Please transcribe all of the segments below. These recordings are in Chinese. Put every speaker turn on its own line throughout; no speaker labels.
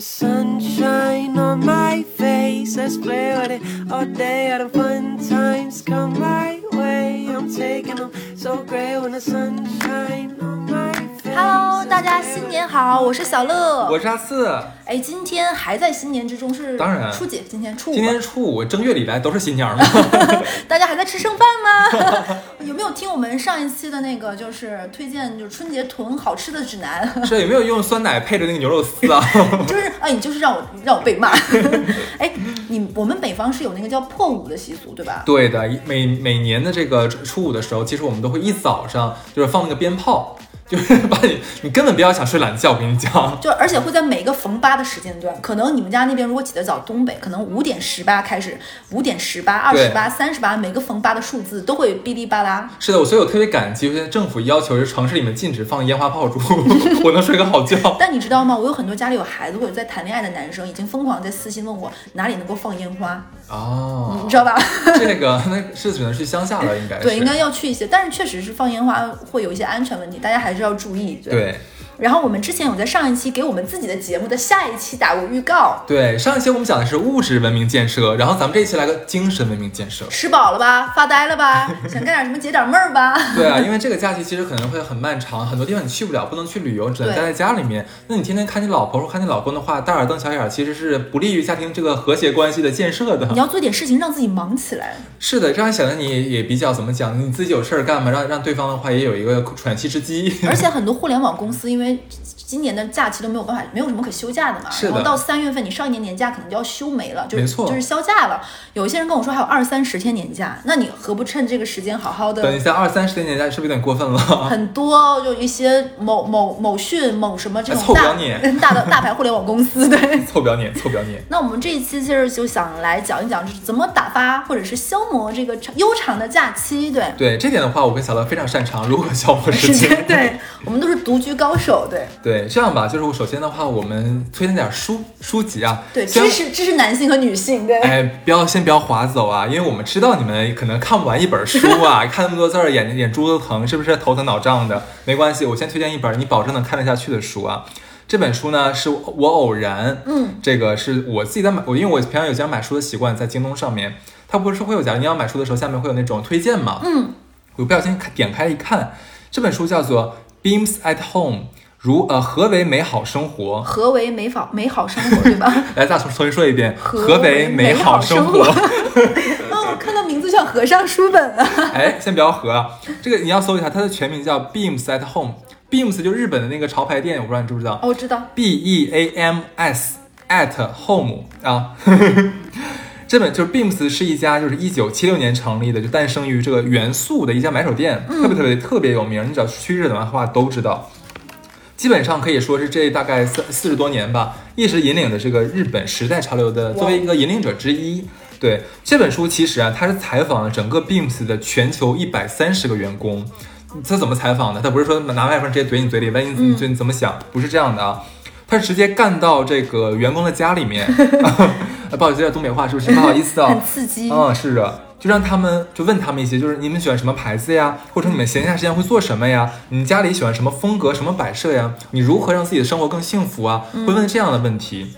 sunshine on my face. Let's play with it all day. All the fun times come my way. I'm taking them so great when the sunshine on my face.
Hello，大家新年好，我是小乐。
我是阿四。
哎，今天还在新年之中，是
当然
初几？今天初五。
今天初五，正月里来都是新年嘛。
大家还在吃剩饭吗？有没有听我们上一期的那个，就是推荐就是春节囤好吃的指南？
是有没有用酸奶配着那个牛肉丝啊？
就是哎，你就是让我让我被骂。哎，你我们北方是有那个叫破五的习俗，对吧？
对的，每每年的这个初五的时候，其实我们都会一早上就是放那个鞭炮。就是把你，你根本不要想睡懒觉，我跟你讲。
就而且会在每个逢八的时间段，可能你们家那边如果起得早，东北可能五点十八开始，五点十八、二十八、三十八，每个逢八的数字都会哔哩吧啦。
是的，我所以我特别感激，现在政府要求是城市里面禁止放烟花炮竹，我能睡个好觉。
但你知道吗？我有很多家里有孩子或者在谈恋爱的男生，已经疯狂在私信问我哪里能够放烟花。
哦，
你知道吧？
这个 那是只能去乡下了，应该
对，应该要去一些，但是确实是放烟花会有一些安全问题，大家还是要注意。
对。
然后我们之前有在上一期给我们自己的节目的下一期打过预告。
对，上一期我们讲的是物质文明建设，然后咱们这一期来个精神文明建设。
吃饱了吧？发呆了吧？想干点什么解点闷儿吧？
对啊，因为这个假期其实可能会很漫长，很多地方你去不了，不能去旅游，只能待在家里面。那你天天看你老婆或看你老公的话，大眼瞪小眼，其实是不利于家庭这个和谐关系的建设的。
你要做点事情让自己忙起来。
是的，这样显得你也比较怎么讲？你自己有事儿干嘛？让让对方的话也有一个喘息之机。
而且很多互联网公司因为。parents 今年的假期都没有办法，没有什么可休假的嘛。
是
然后到三月份，你上一年年假可能就要休没了，就是就是
销
假了。有一些人跟我说还有二三十天年假，那你何不趁这个时间好好的？
等一下，二三十天年假是不是有点过分了？
很多，就一些某某某讯、某什么这种
大
大的大牌互联网公司，对，
凑表年，凑表年。
那我们这一期其实就想来讲一讲，就是怎么打发或者是消磨这个长悠长的假期，对。
对这点的话，我跟小乐非常擅长如何消磨时间。
对我们都是独居高手，对。
对，这样吧，就是我。首先的话，我们推荐点书书籍啊，
对，支持支持男性和女性，对，
哎，不要先不要划走啊，因为我们知道你们可能看不完一本书啊，看那么多字儿，眼眼珠子疼，是不是头疼脑胀的？没关系，我先推荐一本你保证能看得下去的书啊。这本书呢，是我偶然，
嗯，
这个是我自己在买，我因为我平常有经常买书的习惯，在京东上面，它不是会有假如你要买书的时候，下面会有那种推荐嘛，
嗯，
我不小心点开一看，这本书叫做《Beams at Home》。如呃，何为美好生活？
何为美好美好生活，对吧？
来，再重重新说一遍。
何
为
美
好生活？
哦，看到名字像和尚书本啊。
哎，先不要合，这个你要搜一下，它的全名叫 Beams at Home。Beams 就日本的那个潮牌店，我不知道你知不知道？
哦，我知道。
B E A M S at Home 啊。这本就是 Beams 是一家就是一九七六年成立的，就诞生于这个元素的一家买手店，特别特别特别有名。你只要去日本的话都知道。基本上可以说是这大概四四十多年吧，一直引领的这个日本时代潮流的，作为一个引领者之一。对这本书，其实啊，他是采访了整个 Beams 的全球一百三十个员工。他怎么采访的？他不是说拿麦克风直接怼你嘴里，问你嘴你怎么想？不是这样的啊，他是直接干到这个员工的家里面。不好意思，有点东北话，是不是？不好意思啊，
很刺激。
嗯，是的。就让他们就问他们一些，就是你们喜欢什么牌子呀，或者你们闲暇时间会做什么呀？你家里喜欢什么风格、什么摆设呀？你如何让自己的生活更幸福啊？会问这样的问题。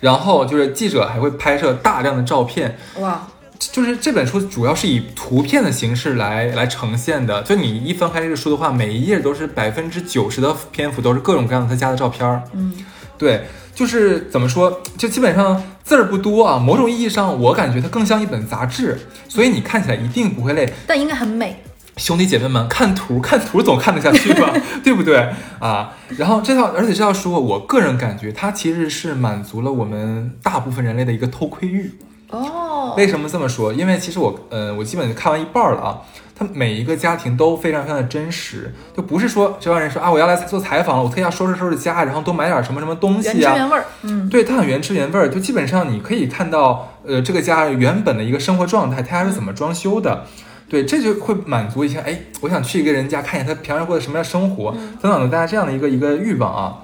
然后就是记者还会拍摄大量的照片，
哇，
就是这本书主要是以图片的形式来来呈现的。就你一翻开这个书的话，每一页都是百分之九十的篇幅都是各种各样的他家的照片儿。
嗯，
对。就是怎么说，就基本上字儿不多啊。某种意义上，我感觉它更像一本杂志，所以你看起来一定不会累，
但应该很美。
兄弟姐妹们，看图看图总看得下去吧，对不对啊？然后这套，而且这套书，我个人感觉它其实是满足了我们大部分人类的一个偷窥欲。
哦，
为什么这么说？因为其实我，呃，我基本看完一半了啊。他每一个家庭都非常非常的真实，就不是说这帮人说啊，我要来做采访了，我特意要收拾收拾家，然后多买点什么什么东西啊，原
汁原味儿。嗯，
对，它很原汁原味儿，就基本上你可以看到，呃，这个家原本的一个生活状态，他家是怎么装修的，对，这就会满足一些，哎，我想去一个人家看一下他平常过的什么样生活，等等的大家这样的一个一个欲望啊。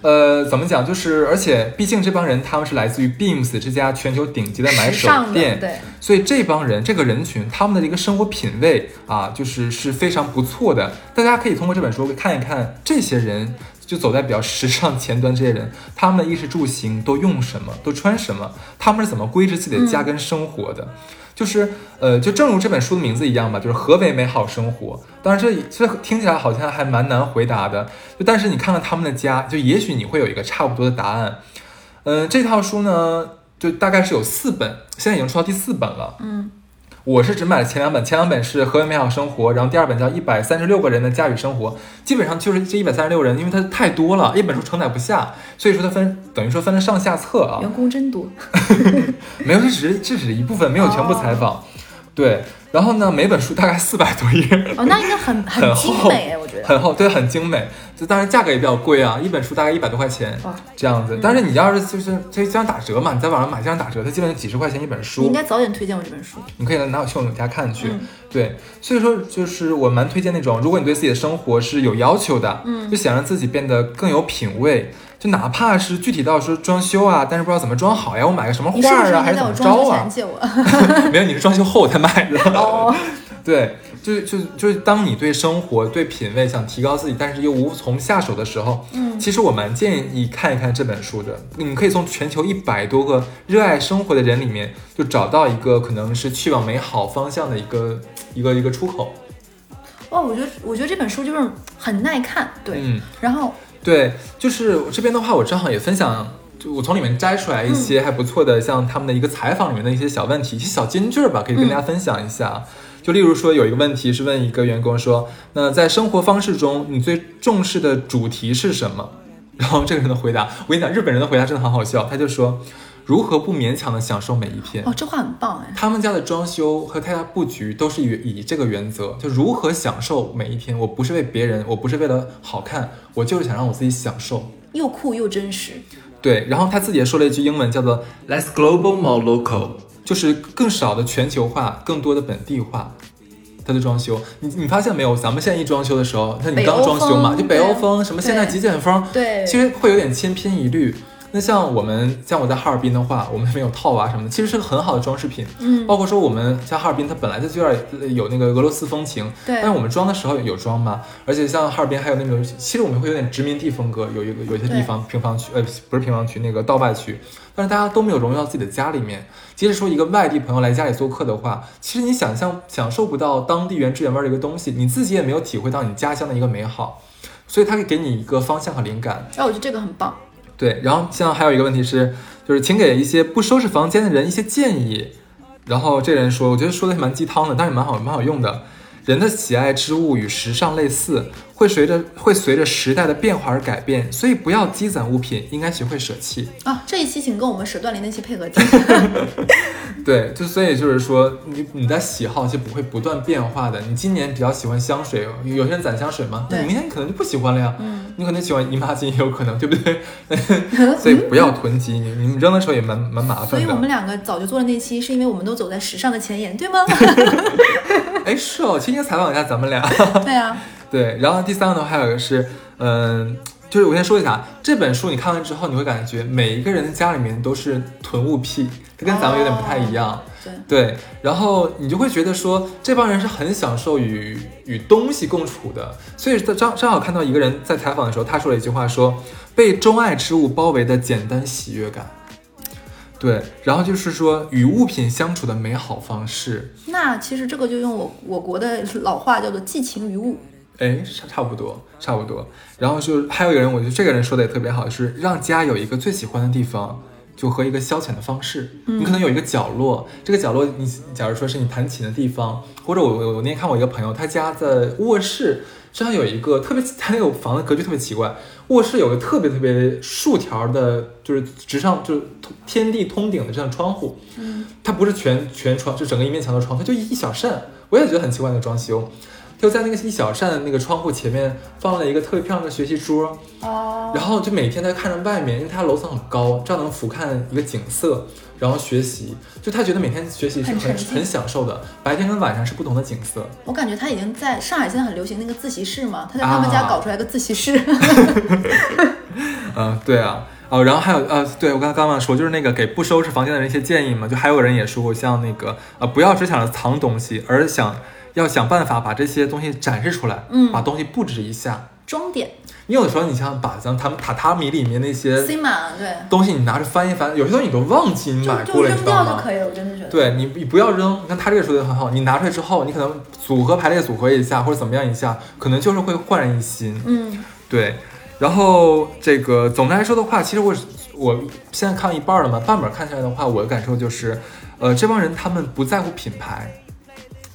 呃，怎么讲？就是，而且毕竟这帮人他们是来自于 Beams 这家全球顶级的买手店，
对，
所以这帮人这个人群他们的一个生活品味啊，就是是非常不错的。大家可以通过这本书看一看这些人就走在比较时尚前端这些人，他们的衣食住行都用什么，都穿什么，他们是怎么规制自己的家跟生活的？就是呃，就正如这本书的名字一样吧，就是何为美好生活？当然这这听起来好像还蛮难回答的，就但是你看看他们的家，就也许你会有一个差不多的答案。嗯、这套书呢，就大概是有四本，现在已经出到第四本了。
嗯，
我是只买了前两本，前两本是《何为美好生活》，然后第二本叫《一百三十六个人的家与生活》，基本上就是这一百三十六人，因为它太多了，一本书承载不下，所以说它分等于说分了上下册啊。
员工真多。
没有，这只是这只是一部分，没有全部采访。对，然后呢，每本书大概四百多页，
哦，那应该很
很厚
精美哎，我觉得。
很厚，对，很精美。就当然价格也比较贵啊，一本书大概一百多块钱这样子。但是你要是就是这经常打折嘛，你在网上买经常打折，它基本上几十块钱一本书
你
书
应。该早点推荐我这本书。
你可以拿我去我们家看去。
嗯
对，所以说就是我蛮推荐那种，如果你对自己的生活是有要求的，嗯，就想让自己变得更有品味，就哪怕是具体到说装修啊，但是不知道怎么装好呀，我买个什么画儿啊，还是怎么着啊？没有，你是装修后才买的。
哦，
对，就就就是当你对生活、对品味想提高自己，但是又无从下手的时候，
嗯
其实我蛮建议看一看这本书的。你可以从全球一百多个热爱生活的人里面，就找到一个可能是去往美好方向的一个 一个一个出口。
哦，我觉得我觉得这本书就是很耐看，对。
嗯，
然后
对，就是我这边的话，我正好也分享。就我从里面摘出来一些还不错的，像他们的一个采访里面的一些小问题，一些小金句儿吧，可以跟大家分享一下。就例如说，有一个问题是问一个员工说：“那在生活方式中，你最重视的主题是什么？” 然后这个人的回答，我跟你讲，日本人的回答真的很好笑，他就说：“如何不勉强的享受每一天。”
哦，这话很棒哎。
他们家的装修和他家布局都是以以这个原则，就如何享受每一天。我不是为别人，我不是为了好看，我就是想让我自己享受。
又酷又真实，
对，然后他自己也说了一句英文，叫做
Less global, more local.
就是更少的全球化，更多的本地化。他的装修，你你发现没有？咱们现在一装修的时候，那你刚装修嘛，
风
就北欧风，什么现代极简风，
对
其实会有点千篇一律。那像我们像我在哈尔滨的话，我们那边有套娃什么的，其实是个很好的装饰品。
嗯
包括说我们像哈尔滨，它本来就有点呃有那个俄罗斯风情，
对
但是我们装的时候有装吗，而且像哈尔滨还有那种，其实我们会有点殖民地风格，有一个有一些地方平房区，呃，不是平房区，那个道外区，但是大家都没有融入到自己的家里面。即使说一个外地朋友来家里做客的话，其实你想象享受不到当地原汁原味的一个东西，你自己也没有体会到你家乡的一个美好，所以它会给你一个方向和灵感。
哎，我觉得这个很棒。
对，然后像还有一个问题是，就是请给一些不收拾房间的人一些建议。然后这人说，我觉得说的蛮鸡汤的，但是蛮好蛮好用的。人的喜爱之物与时尚类似，会随着会随着时代的变化而改变，所以不要积攒物品，应该学会舍弃。
啊，这一期请跟我们舍断联那期配合听。
对，就所以就是说，你你的喜好是不会不断变化的。你今年比较喜欢香水，有些人攒香水嘛，那你明年可能就不喜欢了呀。
嗯，
你可能喜欢姨妈巾也有可能，对不对？所以不要囤积，你你们扔的时候也蛮蛮麻烦的。
所以我们两个早就做了那期，是因为我们都走在时尚的前沿，对吗？
哎，是哦，今天采访一下咱们俩。
对啊，
对，然后第三个的话还有一个是，嗯、就是我先说一下，这本书你看完之后，你会感觉每一个人的家里面都是囤物癖，它跟咱们有点不太一样。
对，
对，然后你就会觉得说，这帮人是很享受与与东西共处的。所以正正好看到一个人在采访的时候，他说了一句话说，被钟爱之物包围的简单喜悦感。对，然后就是说与物品相处的美好方式。
那其实这个就用我我国的老话叫做寄情于物。
哎，差差不多，差不多。然后就还有一个人，我觉得这个人说的也特别好，就是让家有一个最喜欢的地方，就和一个消遣的方式。你可能有一个角落，这个角落你假如说是你弹琴的地方，或者我我我那天看我一个朋友，他家的卧室正好有一个特别，他那个房子格局特别奇怪，卧室有个特别特别竖条的，就是直上就是天地通顶的这样窗户。
嗯，
它不是全全窗，就整个一面墙的窗，它就一小扇。我也觉得很奇怪那个装修，就在那个一小扇的那个窗户前面放了一个特别漂亮的学习桌，
哦，
然后就每天在看着外面，因为他楼层很高，这样能俯瞰一个景色，然后学习。就他觉得每天学习是很
很
很享受的，白天跟晚上是不同的景色。
我感觉他已经在上海现在很流行那个自习室嘛，他在他们家
啊
搞出来个自习室。
嗯，对啊，哦，然后还有呃，对我刚刚刚说，就是那个给不收拾房间的人一些建议嘛，就还有人也说过，像那个呃，不要只想着藏东西，而想要想办法把这些东西展示出来，
嗯
把东西布置一下，
装点。
你有的时候，你像把像他们榻榻米里面那些
C 码对，
东西，你拿着翻一翻，有些东西你都忘记你买过了，你知道吗？
掉就可以了。我真的觉得。
对你，你不要扔。你看他这个说的很好，你拿出来之后，你可能组合排列组合一下，或者怎么样一下，可能就是会焕然一新。
嗯，
对，然后这个总的来说的话，其实我我现在看一半了嘛，半本看下来的话，我的感受就是，呃，这帮人他们不在乎品牌，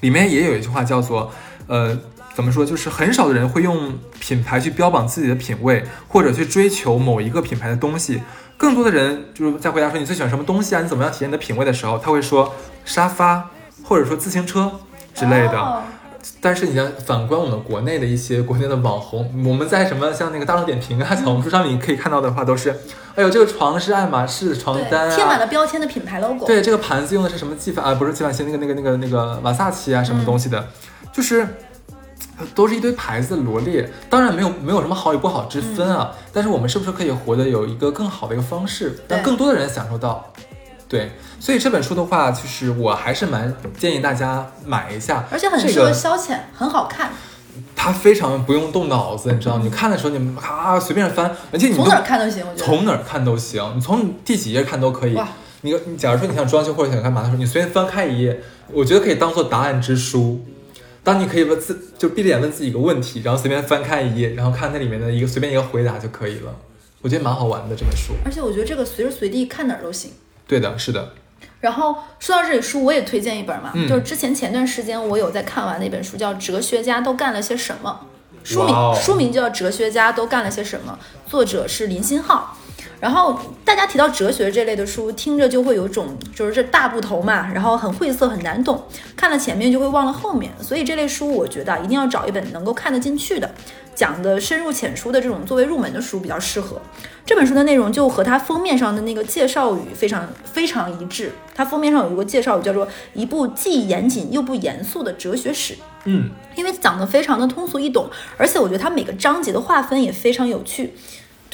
里面也有一句话叫做，呃，怎么说，就是很少的人会用品牌去标榜自己的品味，或者去追求某一个品牌的东西。更多的人就是在回答说你最喜欢什么东西啊，你怎么样体验你的品味的时候，他会说沙发，或者说自行车之类的。
哦
但是你要反观我们国内的一些国内的网红，我们在什么像那个大众点评啊、小红书上面，你可以看到的话，都是，哎呦，这个床是爱马仕的床单
对，贴满
啊，
了标签的品牌 logo。
对，这个盘子用的是什么纪梵啊？不是纪梵希，那个那个那个那个瓦萨奇啊，什么东西的，就是。呃都是一堆牌子的罗列，当然没有没有什么好与不好之分啊，但是我们是不是可以活得有一个更好的一个方式，让更多的人享受到？对，所以这本书的话，就是我还是蛮建议大家买一下，
而且很适合消遣，很好看。
它非常不用动脑子，你知道，你看的时候你啊随便翻，而且你
从哪儿看都行，我觉得。
从哪儿看都行，你从第几页看都可以。你你假如说你想装修或者想干嘛的时候，你随便翻开一页，我觉得可以当做答案之书。当你可以问自就闭着眼问自己一个问题，然后随便翻开一页，然后看那里面的一个随便一个回答就可以了。我觉得蛮好玩的这本书。
而且我觉得这个随时随地看哪儿都行。
对的，是的，
然后说到这里书，我也推荐一本嘛，
嗯。
就是之前前段时间我有在看完的一本书，叫《哲学家都干了些什么》，书名、
哦。
书名叫《哲学家都干了些什么》，作者是林新浩。然后大家提到哲学这类的书，听着就会有种就是这大部头嘛，然后很晦涩很难懂，看了前面就会忘了后面。所以这类书我觉得啊一定要找一本能够看得进去的，讲的深入浅出的这种作为入门的书比较适合。这本书的内容就和它封面上的那个介绍语非常非常一致。它封面上有一个介绍语叫做“一部既严谨又不严肃的哲学史”。
嗯，
因为讲得非常的通俗易懂，而且我觉得它每个章节的划分也非常有趣。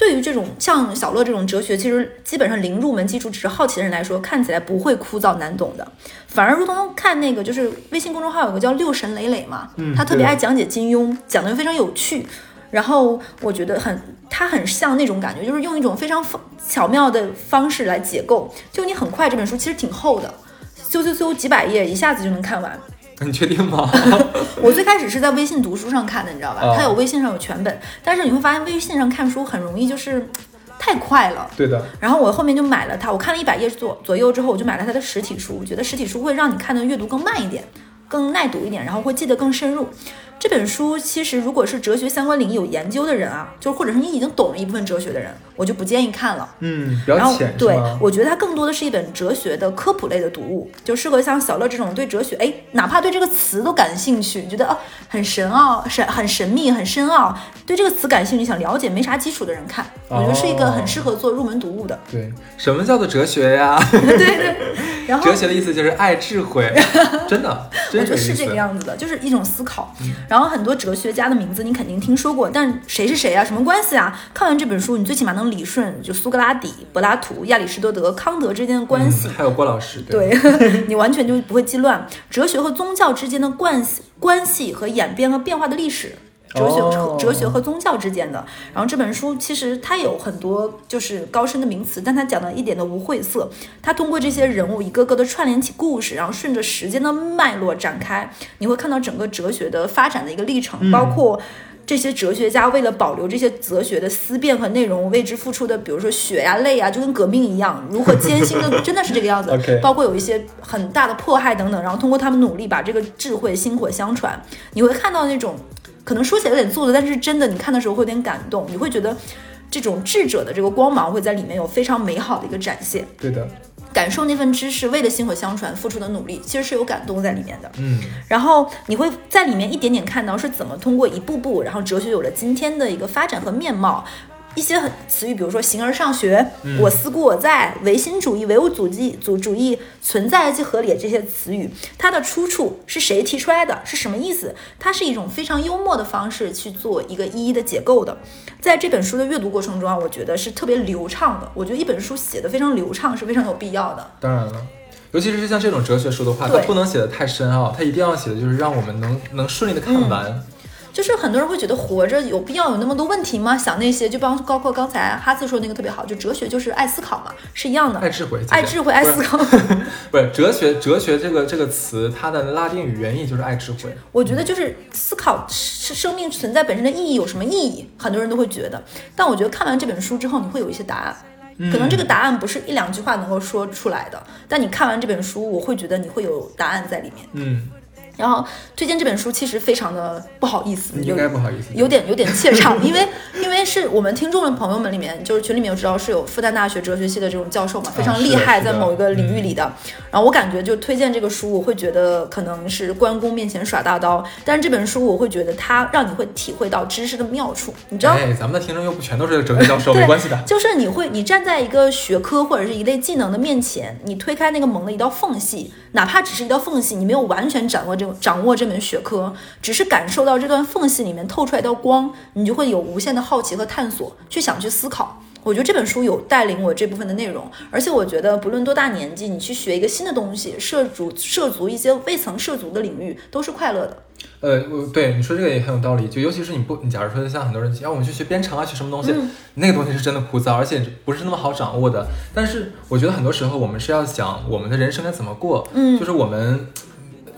对于这种像小乐这种哲学，其实基本上零入门基础，只是好奇的人来说，看起来不会枯燥难懂的，反而如同看那个就是微信公众号有个叫六神磊磊嘛，
嗯
他特别爱讲解金庸，讲的非常有趣。然后我觉得很，他很像那种感觉，就是用一种非常巧妙的方式来解构，就你很快这本书其实挺厚的，咻咻咻几百页一下子就能看完。
你确定吗？
我最开始是在微信读书上看的，你知道吧？
哦
它有微信上有全本，但是你会发现微信上看书很容易就是太快了。
对的，
然后我后面就买了它，我看了一百页左左右之后，我就买了它的实体书。我觉得实体书会让你看的阅读更慢一点，更耐读一点，然后会记得更深入。这本书其实如果是哲学相关领域有研究的人啊，就或者是你已经懂了一部分哲学的人，我就不建议看了。
嗯，比较
然后对
浅是吗？
我觉得它更多的是一本哲学的科普类的读物，就适合像小乐这种对哲学，哎，哪怕对这个词都感兴趣，觉得啊很神奥、神很神秘、很深奥，对这个词感兴趣、想了解没啥基础的人看，我觉得是一个很适合做入门读物的。
对，什么叫做哲学呀？
对对，然后
哲学的意思就是爱智慧，真的，真
我觉得是这个样子的，就是一种思考。然后很多哲学家的名字你肯定听说过，但谁是谁啊？什么关系啊？看完这本书，你最起码能理顺就苏格拉底、柏拉图、亚里士多德、康德之间的关系。
嗯还有郭老师，
对 你完全就不会记乱哲学和宗教之间的关系、关系和演变和变化的历史。哲学、
哦
哲学和宗教之间的，然后这本书其实它有很多就是高深的名词，但它讲的一点都不晦涩。它通过这些人物一个个的串联起故事，然后顺着时间的脉络展开，你会看到整个哲学的发展的一个历程，包括。这些哲学家为了保留这些哲学的思辨和内容，为之付出的，比如说血呀、泪呀，就跟革命一样，如何艰辛的，真的是这个样子。包括有一些很大的迫害等等，然后通过他们努力把这个智慧薪火相传，你会看到那种可能说起来有点做作，但是真的你看的时候会有点感动，你会觉得这种智者的这个光芒会在里面有非常美好的一个展现，
对的，
感受那份知识为了薪火相传付出的努力，其实是有感动在里面的。
嗯，
然后你会在里面一点点看到是怎么通过一步步，然后哲学有了今天的一个发展和面貌。一些很词语，比如说“形而上学”我思故我在”、唯心主义、唯物主义、主主义、存在即合理这些词语，它的出处是谁提出来的，是什么意思？它是一种非常幽默的方式去做一个一一的解构的。在这本书的阅读过程中啊，我觉得是特别流畅的。我觉得一本书写的非常流畅是非常有必要的。
当然了。尤其是像这种哲学书的话，它不能写的太深奥，它一定要写的就是让我们能能顺利的看完。
就是很多人会觉得活着有必要有那么多问题吗？想那些，就包包括刚才哈斯说那个特别好，就哲学就是爱思考嘛，是一样的。
爱智慧，
爱智慧，爱思考。
不是哲学，哲学这个这个词，它的拉丁语原意就是爱智慧。
我觉得就是思考是生命存在本身的意义有什么意义？很多人都会觉得，但我觉得看完这本书之后，你会有一些答案。可能这个答案不是一两句话能够说出来的，但你看完这本书，我会觉得你会有答案在里面。
嗯。
然后推荐这本书其实非常的不好意思，
应该不好意思，
有点有点怯场，因为因为是我们听众的朋友们里面，就是群里面有知道是有复旦大学哲学系的这种教授嘛，非常厉害，在某一个领域里的。然后我感觉就推荐这个书，我会觉得可能是关公面前耍大刀，但是这本书我会觉得它让你会体会到知识的妙处，你知道？
哎，咱们的听众又不全都是哲学教授，没关系的。
就是你会你站在一个学科或者是一类技能的面前，你推开那个门的一道缝隙，哪怕只是一道缝隙，你没有完全掌握这掌握这门学。科只是感受到这段缝隙里面透出来的光，你就会有无限的好奇和探索，去想去思考。我觉得这本书有带领我这部分的内容，而且我觉得不论多大年纪，你去学一个新的东西，涉足涉足一些未曾涉足的领域，都是快乐的。
呃，对你说这个也很有道理。就尤其是你不，你假如说像很多人，要我们去学编程啊，学什么东西，那个东西是真的枯燥，而且不是那么好掌握的。但是我觉得很多时候我们是要想我们的人生该怎么过，嗯，就是我们。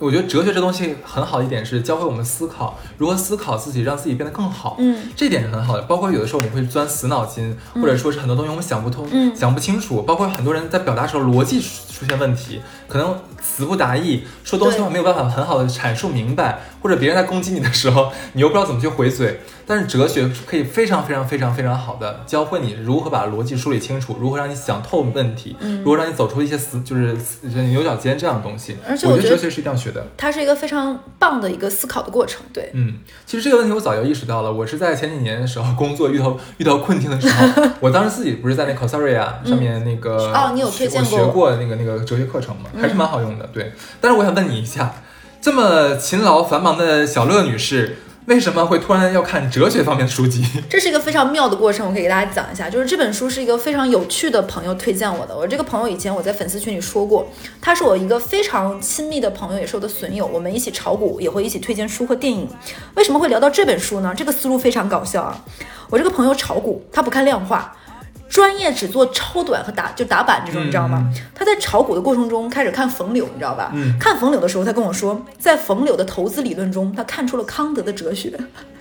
我觉得哲学这东西很好的一点是教会我们思考，如何思考自己，让自己变得更好。
嗯，
这点是很好的。包括有的时候我们会钻死脑筋，或者说是很多东西我们想不通，嗯，想不清楚。包括很多人在表达时候逻辑出现问题，可能词不达意，说东西的话没有办法很好的阐述明白，或者别人在攻击你的时候，你又不知道怎么去回嘴。但是哲学可以非常非常非常非常好的教会你如何把逻辑梳理清楚，如何让你想透问题，如何让你走出一些死就是牛角尖这样的东西。
而且
我觉得哲学是一定要学的，
它是一个非常棒的一个思考的过程。对，
嗯，其实这个问题我早就意识到了。我是在前几年的时候工作遇到遇到困境的时候，我当时自己不是在那 Coursera 上面那个
哦，你有推荐
过？我学过那个那个哲学课程嘛，还是蛮好用的。对，但是我想问你一下，这么勤劳繁忙的小乐女士。为什么会突然要看哲学方面的书籍？
这是一个非常妙的过程，我可以给大家讲一下。就是这本书是一个非常有趣的朋友推荐我的。我这个朋友以前我在粉丝群里说过，他是我一个非常亲密的朋友，也是我的损友。我们一起炒股，也会一起推荐书和电影。为什么会聊到这本书呢？这个思路非常搞笑啊！我这个朋友炒股，他不看量化。专业只做超短和打就打板这种，你知道吗？他在炒股的过程中开始看冯柳，你知道吧？看冯柳的时候，他跟我说，在冯柳的投资理论中，他看出了康德的哲学。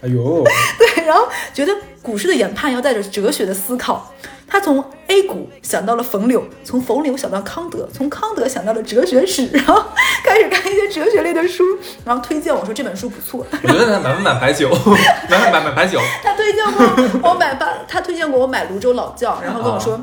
哎呦，
对，然后觉得股市的研判要带着哲学的思考。他从 A 股想到了冯柳，从冯柳想到康德，从康德想到了哲学史，然后开始看一些哲学类的书，然后推荐我说这本书不错。
我觉得他买不买白酒，买买买白酒。
他推荐过我买八，他推荐过我买泸州老窖，然后跟我说，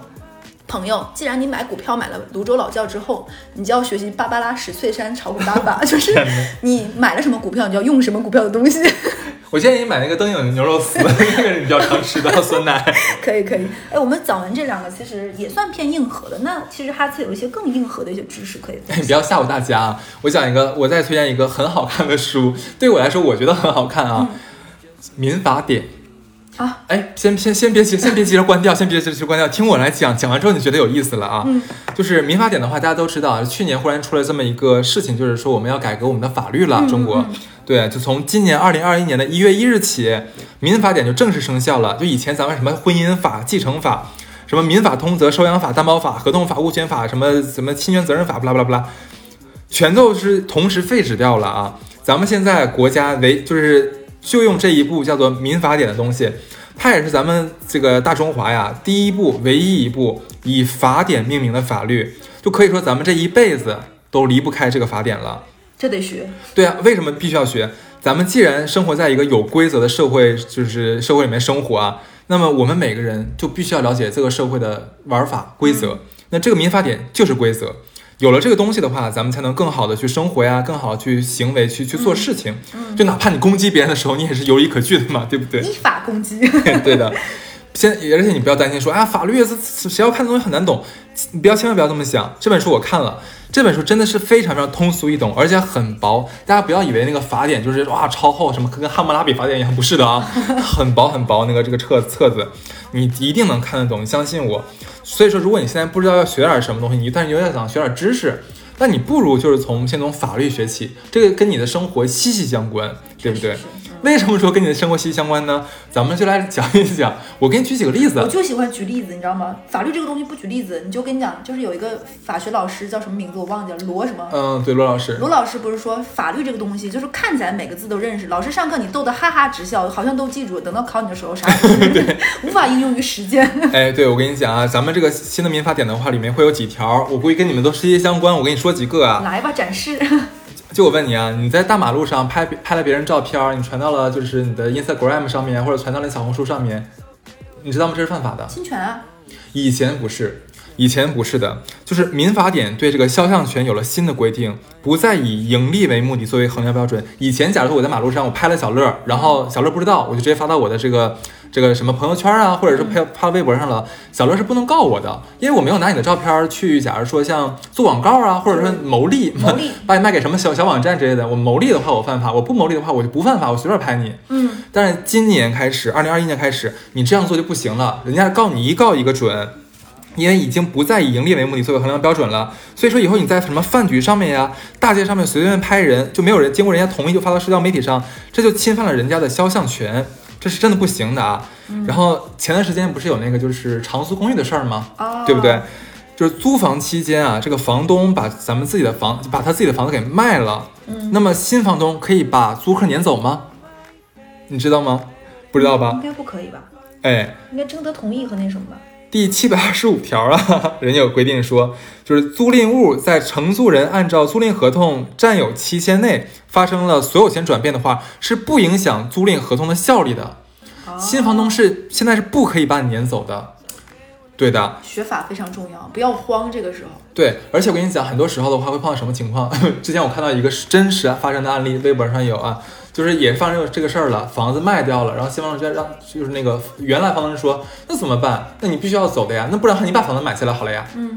朋友，既然你买股票买了泸州老窖之后，你就要学习芭芭拉史翠珊炒股大法，就是你买了什么股票，你就要用什么股票的东西。
我建议你买那个灯影牛肉丝，那个是比较常吃的酸奶。
可以可以，哎，我们讲完这两个，其实也算偏硬核的。那其实哈次有一些更硬核的一些知识可以。
你不要吓唬大家啊！我讲一个，我再推荐一个很好看的书，对我来说我觉得很好看啊，《民法典》
啊。
哎，先先先别急，先别急着关掉，先别急着关掉，听我来讲。讲完之后你觉得有意思了啊？
嗯。
就是《民法典》的话，大家都知道，去年忽然出了这么一个事情，就是说我们要改革我们的法律了，中国。对，就从今年二零二一年的一月一日起，民法典就正式生效了。就以前咱们什么婚姻法、继承法、什么民法通则、收养法、担保法、合同法、物权法、什么什么侵权责任法，不啦不啦不啦，全都是同时废止掉了啊！咱们现在国家为就是就用这一部叫做民法典的东西，它也是咱们这个大中华呀第一部唯一一部以法典命名的法律，就可以说咱们这一辈子都离不开这个法典了。
这得学，
对啊，为什么必须要学？咱们既然生活在一个有规则的社会，就是社会里面生活啊，那么我们每个人就必须要了解这个社会的玩法规则。那这个民法典就是规则，有了这个东西的话，咱们才能更好的去生活呀，更好的去行为去去做事情。就哪怕你攻击别人的时候，你也是有理可据的嘛，对不对？
依法攻击，
对的。先，而且你不要担心说，啊，法律是谁要看的东西很难懂，你不要千万不要这么想。这本书我看了。这本书真的是非常非常通俗易懂，而且很薄。大家不要以为那个法典就是哇超厚，什么跟汉谟拉比法典一样，不是的啊，很薄很薄。那个这个册册子，你一定能看得懂，你相信我。所以说，如果你现在不知道要学点什么东西，你但是有点想学点知识，那你不如就是从先从法律学起，这个跟你的生活息息相关，对不对？为什么说跟你的生活息息相关呢？咱们就来讲一讲。我给你举几个例子我。
就喜欢举例子，你知道吗？法律这个东西不举例子，你就跟你讲，就是有一个法学老师叫什么名字我忘记了，罗什么。
嗯，对，罗老师，
罗老师不是说法律这个东西，就是看起来每个字都认识，老师上课你逗得哈哈直笑，好像都记住，等到考你的时候啥也不记住 无法应用于实践。
哎，对，我跟你讲啊，咱们这个新的民法典的话，里面会有几条，我估计跟你们都息息相关。我跟你说几个啊，
来吧，展示。
就我问你啊，你在大马路上拍拍了别人照片，你传到了就是你的 Instagram 上面，或者传到了小红书上面，你知道吗？这是犯法的。
侵权啊，
以前不是，以前不是的，就是民法典对这个肖像权有了新的规定，不再以盈利为目的作为衡量标准。以前，假如说我在马路上我拍了小乐，然后小乐不知道，我就直接发到我的这个这个什么朋友圈啊，或者是拍发微博上了，小乐是不能告我的，因为我没有拿你的照片去，假如说像做广告啊，或者说牟利，
牟利
把你卖给什么小小网站之类的，我牟利的话我犯法，我不牟利的话我就不犯法，我随便拍你。
嗯，
但是今年开始，二零二一年开始，你这样做就不行了，人家告你一告一个准，因为已经不再以盈利为目的作为衡量标准了。所以说以后你在什么饭局上面呀、大街上面随便拍人，就没有人经过人家同意就发到社交媒体上，这就侵犯了人家的肖像权，这是真的不行的啊。然后前段时间不是有那个就是长租公寓的事儿吗？
哦，
对不对？？就是租房期间啊，这个房东把咱们自己的房，把他自己的房子给卖了，
嗯，
那么新房东可以把租客撵走吗？你知道吗？不知道吧
应？该不可以吧？
哎，
应该征得同意和那什么吧？
第七百二十五条啊，人家有规定说，就是租赁物在承租人按照租赁合同占有期限内发生了所有权转变的话，是不影响租赁合同的效力的。
哦
新房东是现在是不可以把你撵走的，对的。
学法非常重要，不要慌。这个时候，
对，而且我跟你讲，很多时候的话会碰到什么情况？之前我看到一个真实发生的案例，微博上有啊，就是也发生这个事儿了，房子卖掉了，然后新房主就让就是那个原来房东说，那怎么办？那你必须要走的呀，那不然你把房子买下来好了呀。
嗯，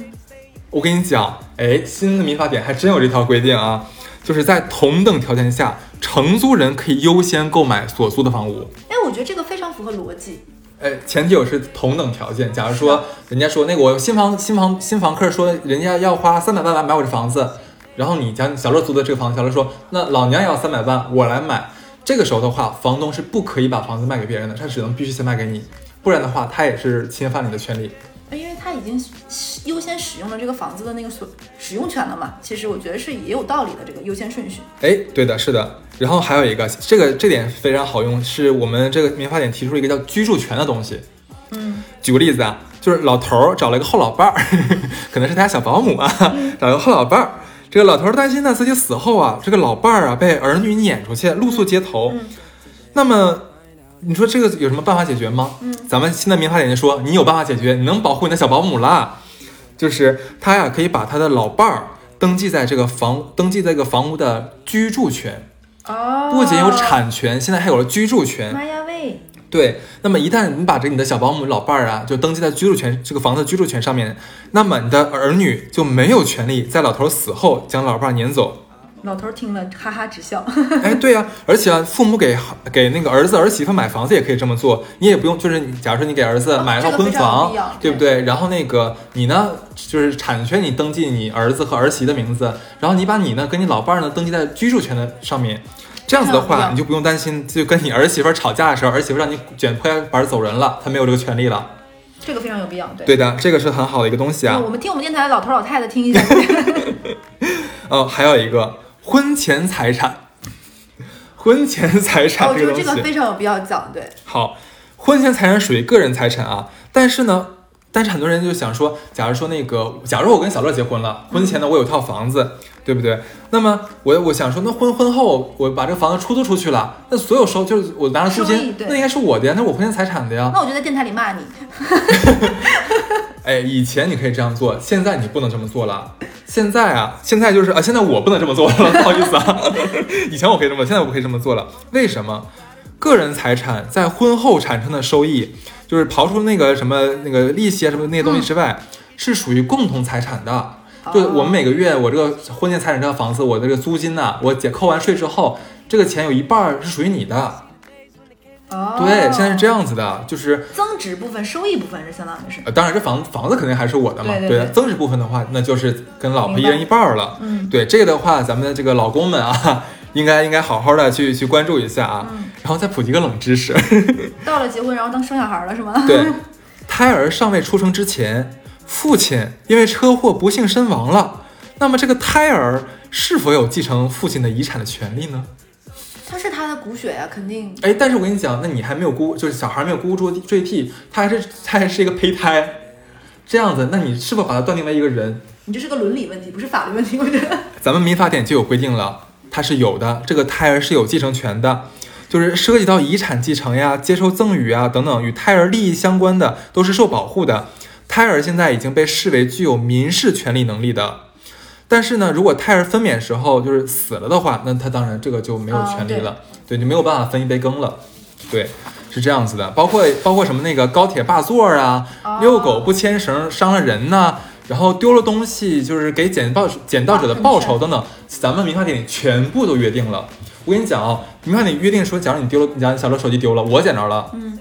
我跟你讲，哎，新的民法典还真有这条规定啊，就是在同等条件下，承租人可以优先购买所租的房屋。
哎，我觉得这个非常符合逻辑。
哎，前提有是同等条件。假如说人家说那个我新房新房新房客说人家要花三百万来买我这房子，然后你将小乐租的这个房子，小乐说那老娘也要三百万，我来买。这个时候的话，房东是不可以把房子卖给别人的，他只能必须先卖给你，不然的话他也是侵犯你的权利。
因为他已经优先使用了这个房子的那个所使用权了嘛，其实我觉得是也有道理的，这个优先顺序。
哎，对的，是的。然后还有一个，这个这点非常好用，是我们这个民法典提出了一个叫居住权的东西。
嗯，
举个例子啊，就是老头儿找了一个后老伴儿，可能是他家小保姆啊，找了个后老伴儿。这个老头儿担心呢，自己死后啊，这个老伴儿啊被儿女撵出去，露宿街头。
嗯
那么，你说这个有什么办法解决吗？
嗯
咱们现在民法典就说，你有办法解决，你能保护你的小保姆啦。就是他呀，可以把他的老伴儿登记在这个房，登记在这个房屋的居住权，
哦
不仅有产权，现在还有了居住权。
妈呀喂，
对，那么一旦你把这你的小保姆老伴儿啊，就登记在居住权这个房子居住权上面，那么你的儿女就没有权利在老头死后将老伴儿撵走。
老头儿听了哈哈直笑。
哎，对呀、而且啊，父母给给那个儿子儿媳妇买房子也可以这么做，你也不用，就是你假如说你给儿子
哦
买了套婚房，对不对？然后那个你呢，就是产权你登记你儿子和儿媳的名字，然后你把你呢跟你老伴儿呢登记在居住权的上面。这样子的话，你就不用担心，就跟你儿媳妇吵架的时候，儿媳妇让你卷铺盖板走人了，她没有这个权利了。
这个非常有必要，对。
对的，这个是很好的一个东西啊
嗯。我们听我们电台的老头老太太听一下。
哦，还有一个婚前财产，婚前财
哦
产
我觉得
这个东西，
这个非常有必要讲，对。
好，婚前财产属于个人财产啊，但是呢，但是很多人就想说，假如说那个，假如我跟小乐结婚了，婚前呢我有套房子，对不对？那么我我想说，那婚婚后我把这个房子出租出去了，那所有收就是我拿了租金，那应该是我的呀，那是我婚前财产的呀。
那我就在电台里骂你。
哎，以前你可以这样做，现在你不能这么做了。现在啊，现在就是啊，现在我不能这么做了，不好意思啊。以前我可以这么，现在我不可以这么做了。为什么？个人财产在婚后产生的收益，就是刨出那个什么那个利息啊什么那些东西之外，是属于共同财产的。就我们每个月我这个婚前财产这个房子，我这个租金呐、我姐扣完税之后，这个钱有一半是属于你的。
哦。
对，现在是这样子的，就是
增值部分、收益部分是相当于是。
呃，当然这房房子肯定还是我的嘛，
对对对
增值部分的话，那就是跟老婆一人一半了。
嗯，
对这个的话，咱们的这个老公们啊，应该应该好好的去去关注一下啊。
嗯
然后再普及个冷知识，
到了结婚，然后当生小孩了是吗？
对，胎儿尚未出生之前，父亲因为车祸不幸身亡了，那么这个胎儿是否有继承父亲的遗产的权利呢？
他是他的骨血呀、肯定。
哎，但是我跟你讲，那你还没有姑，就是小孩没有姑姑坠坠替，他还是他还是一个胚胎，这样子，那你是否把他断定为一个人？
你这是个伦理问题，不是法律问题，我觉得。
咱们民法典就有规定了，它是有的，这个胎儿是有继承权的，就是涉及到遗产继承呀、接受赠与啊等等与胎儿利益相关的，都是受保护的。胎儿现在已经被视为具有民事权利能力的，但是呢，如果胎儿分娩时候就是死了的话，那他当然这个就没有权利了，对，就没有办法分一杯羹了，对。是这样子的，包括包括什么那个高铁霸座啊，遛狗不牵绳伤了人呐、然后丢了东西就是给捡报捡到者的报酬等等，咱们民法典里全部都约定了。我跟你讲啊、民法典约定说，假如你丢了，你家小乐手机丢了，我捡着了，
嗯，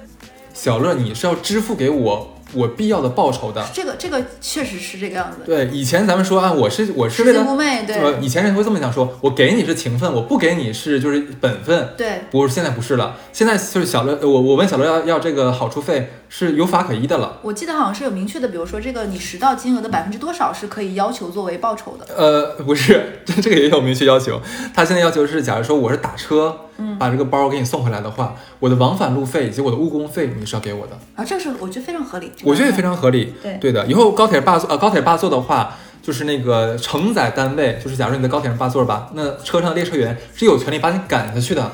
小乐你是要支付给我我必要的报酬的。
这个这个确实是这个样子。
对，以前咱们说啊，我是我是为了，
金不昧，
呃，
对
以前人会这么想说，我给你是情分，我不给你是就是本分。
对，
不是，现在不是了，现在就是小乐，呃我我问小乐要要这个好处费是有法可依的了。
我记得好像是有明确的，比如说这个你拾到金额的百分之多少是可以要求作为报酬的。
呃，不是，这这个也有明确要求。他现在要求是，假如说我是打车，
嗯
把这个包给你送回来的话，我的往返路费以及我的误工费你是要给我的。
啊，这个是我觉得非常合理。
我觉得也非常合理。
对对
的，以后高铁霸座呃高铁霸座的话，就是那个承载单位，就是假如你在高铁上霸座吧，那车上的列车员是有权利把你赶下去的。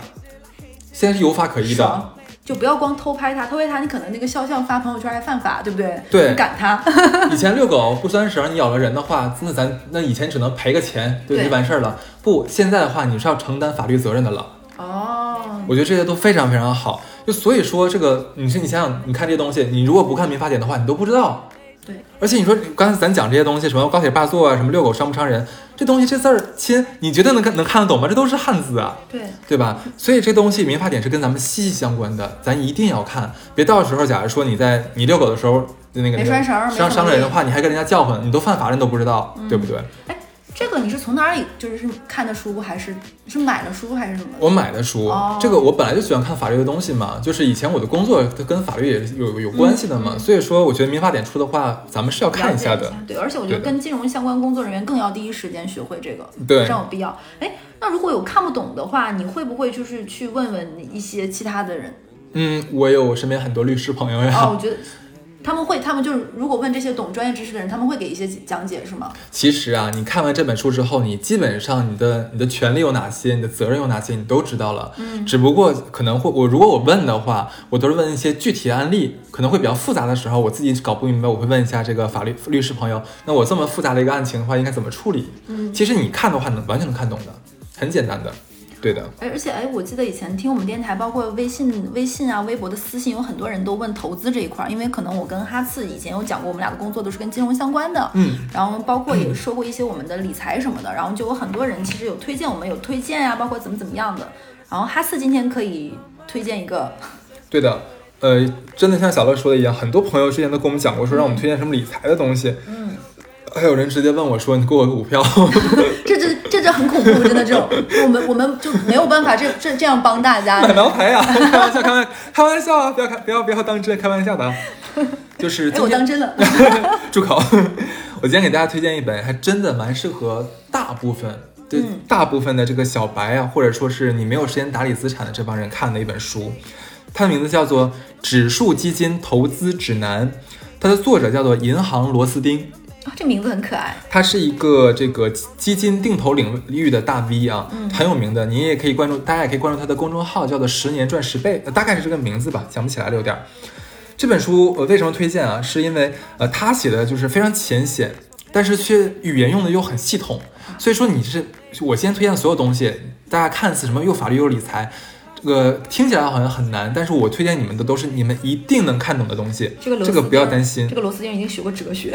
现在是有法可依的。
就不要光偷拍他，偷拍他你可能那个肖像发朋友圈还犯法，对不对？
对
你赶他。
以前遛狗不拴绳，你咬了人的话，那咱那以前只能赔个钱，对，
对
就完事儿了。不，现在的话你是要承担法律责任的了。
哦，
我觉得这些都非常非常好。就所以说，这个你是你想想，你看这些东西，你如果不看民法典的话，你都不知道。
对，
而且你说刚才咱讲这些东西，什么高铁霸座啊，什么遛狗伤不伤人，这东西这字儿亲，你觉得能看能看得懂吗？这都是汉字啊，
对，
对吧？所以这东西民法典是跟咱们息息相关的，咱一定要看，别到时候假如说你在你遛狗的时候那个
没拴绳
伤伤了人的话，你还跟人家叫唤，你都犯法了，你都不知道，
嗯
对不对？
这个你是从哪里就是是看的书，还是是买的书，还是什么？
我买的书，
哦
这个我本来就喜欢看法律的东西嘛，就是以前我的工作它跟法律也是有有关系的嘛，所以说我觉得民法典出的话，咱们是要看一下的。
对，而且我觉得跟金融相关工作人员更要第一时间学会这个，
对
非常有必要。哎，那如果有看不懂的话，你会不会就是去问问一些其他的人？
嗯，我有我身边很多律师朋友呀，
哦，我觉得他们会，他们就是如果问这些懂专业知识的人，他们会给一些讲解，是吗？
其实啊，你看完这本书之后，你基本上你的你的权利有哪些，你的责任有哪些，你都知道了。
嗯，
只不过可能会我如果我问的话，我都是问一些具体案例，可能会比较复杂的时候，我自己搞不明白，我会问一下这个法律律师朋友，那我这么复杂的一个案情的话，应该怎么处理？
嗯
其实你看的话，能完全能看懂的，很简单的，对的。
哎，而且哎，我记得以前听我们电台，包括微信、微信啊、微博的私信，有很多人都问投资这一块儿，因为可能我跟哈次以前有讲过，我们俩的工作都是跟金融相关的，
嗯，
然后包括也说过一些我们的理财什么的，然后就有很多人其实有推荐我们有推荐啊、包括怎么怎么样的。然后哈次今天可以推荐一个，
对的，呃，真的像小乐说的一样，很多朋友之前都跟我们讲过，说让我们推荐什么理财的东西，
嗯，
还有人直接问我说，你给我个股票，
这这很恐怖，真的这种，我们我们就没有办法这这这样帮大家。
买茅台呀、开玩笑，开玩开玩笑啊，不要开不要不要当真，开玩笑的啊，就是
哎，我当真了。
住口！我今天给大家推荐一本，还真的蛮适合大部分。对
嗯
大部分的这个小白啊，或者说是你没有时间打理资产的这帮人看的一本书，它的名字叫做《指数基金投资指南》，它的作者叫做银行螺丝钉。
啊这名字很可爱。
他是一个这个基金定投领域的大 V 啊，
嗯
很有名的。你也可以关注，大家也可以关注他的公众号，叫做“十年赚十倍”，呃大概是这个名字吧，想不起来了有点儿。这本书我为什么推荐啊？是因为呃，他写的就是非常浅显，但是却语言用的又很系统。所以说你是我今天推荐的所有东西，大家看似什么又法律又理财，这个听起来好像很难，但是我推荐你们的都是你们一定能看懂的东西。
这个
不要
钉
担心
这。个螺丝钉已经学过哲学，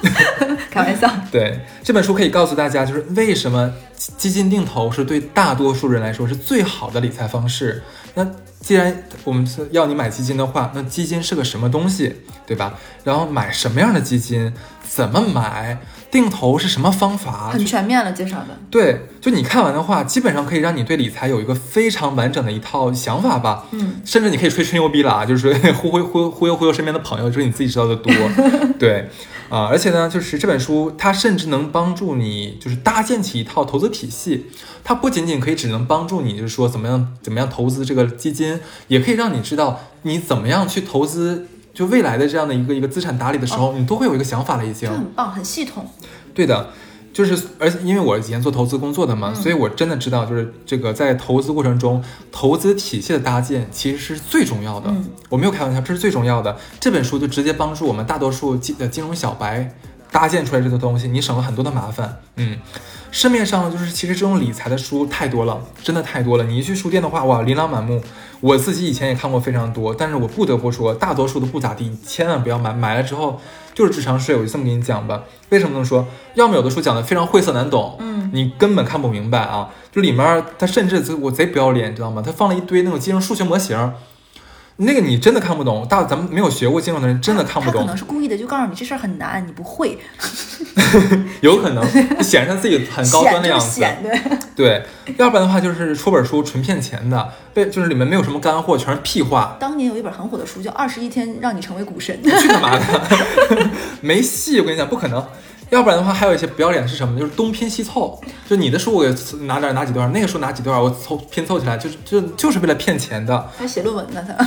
开玩笑。
对这本书可以告诉大家，就是为什么基基金定投是对大多数人来说是最好的理财方式。那既然我们是要你买基金的话，那基金是个什么东西，对吧？然后买什么样的基金，怎么买，定投是什么方法，
很全面了介绍的。
对，就你看完的话，基本上可以让你对理财有一个非常完整的一套想法吧。
嗯，
甚至你可以吹吹牛逼了啊，就是忽悠忽悠忽悠忽悠身边的朋友，就是你自己知道的多。对，啊，而且呢，就是这本书它甚至能帮助你，就是搭建起一套投资体系。它不仅仅可以只能帮助你，就是说怎么样怎么样投资这个基金，也可以让你知道你怎么样去投资，就未来的这样的一个一个资产打理的时候，你都会有一个想法了已经
这。很棒，很系统。
对的，就是而且因为我以前做投资工作的嘛，所以我真的知道，就是这个在投资过程中，投资体系的搭建其实是最重要的。
嗯
我没有开玩笑，这是最重要的。这本书就直接帮助我们大多数金呃金融小白搭建出来这个东西，你省了很多的麻烦。嗯。市面上就是其实这种理财的书太多了，真的太多了。你一去书店的话，哇，琳琅满目。我自己以前也看过非常多，但是我不得不说，大多数都不咋地，千万不要买。买了之后就是智商税，我就这么跟你讲吧。为什么这么说？要么有的书讲的非常晦涩难懂，
嗯，
你根本看不明白啊。就里面它甚至贼我贼不要脸，你知道吗？它放了一堆那种金融数学模型，那个你真的看不懂。大咱们没有学过金融的人真的看不懂
他可能，是故意的，就告诉你这事儿很难，你不会，
有可能显示他自己很高端的样子。
对。
对，要不然的话就是出本书纯骗钱的，被就是里面没有什么干货，全是屁话。
当年有一本很火的书叫《二十一天让你成为股神》，
去他妈的，没戏！我跟你讲，不可能。要不然的话，还有一些不要脸的是什么？就是东拼西凑，就你的书我给拿点拿几段，那个书拿几段，我凑拼凑起来，就是就就是为了骗钱的。
还写论文呢，他。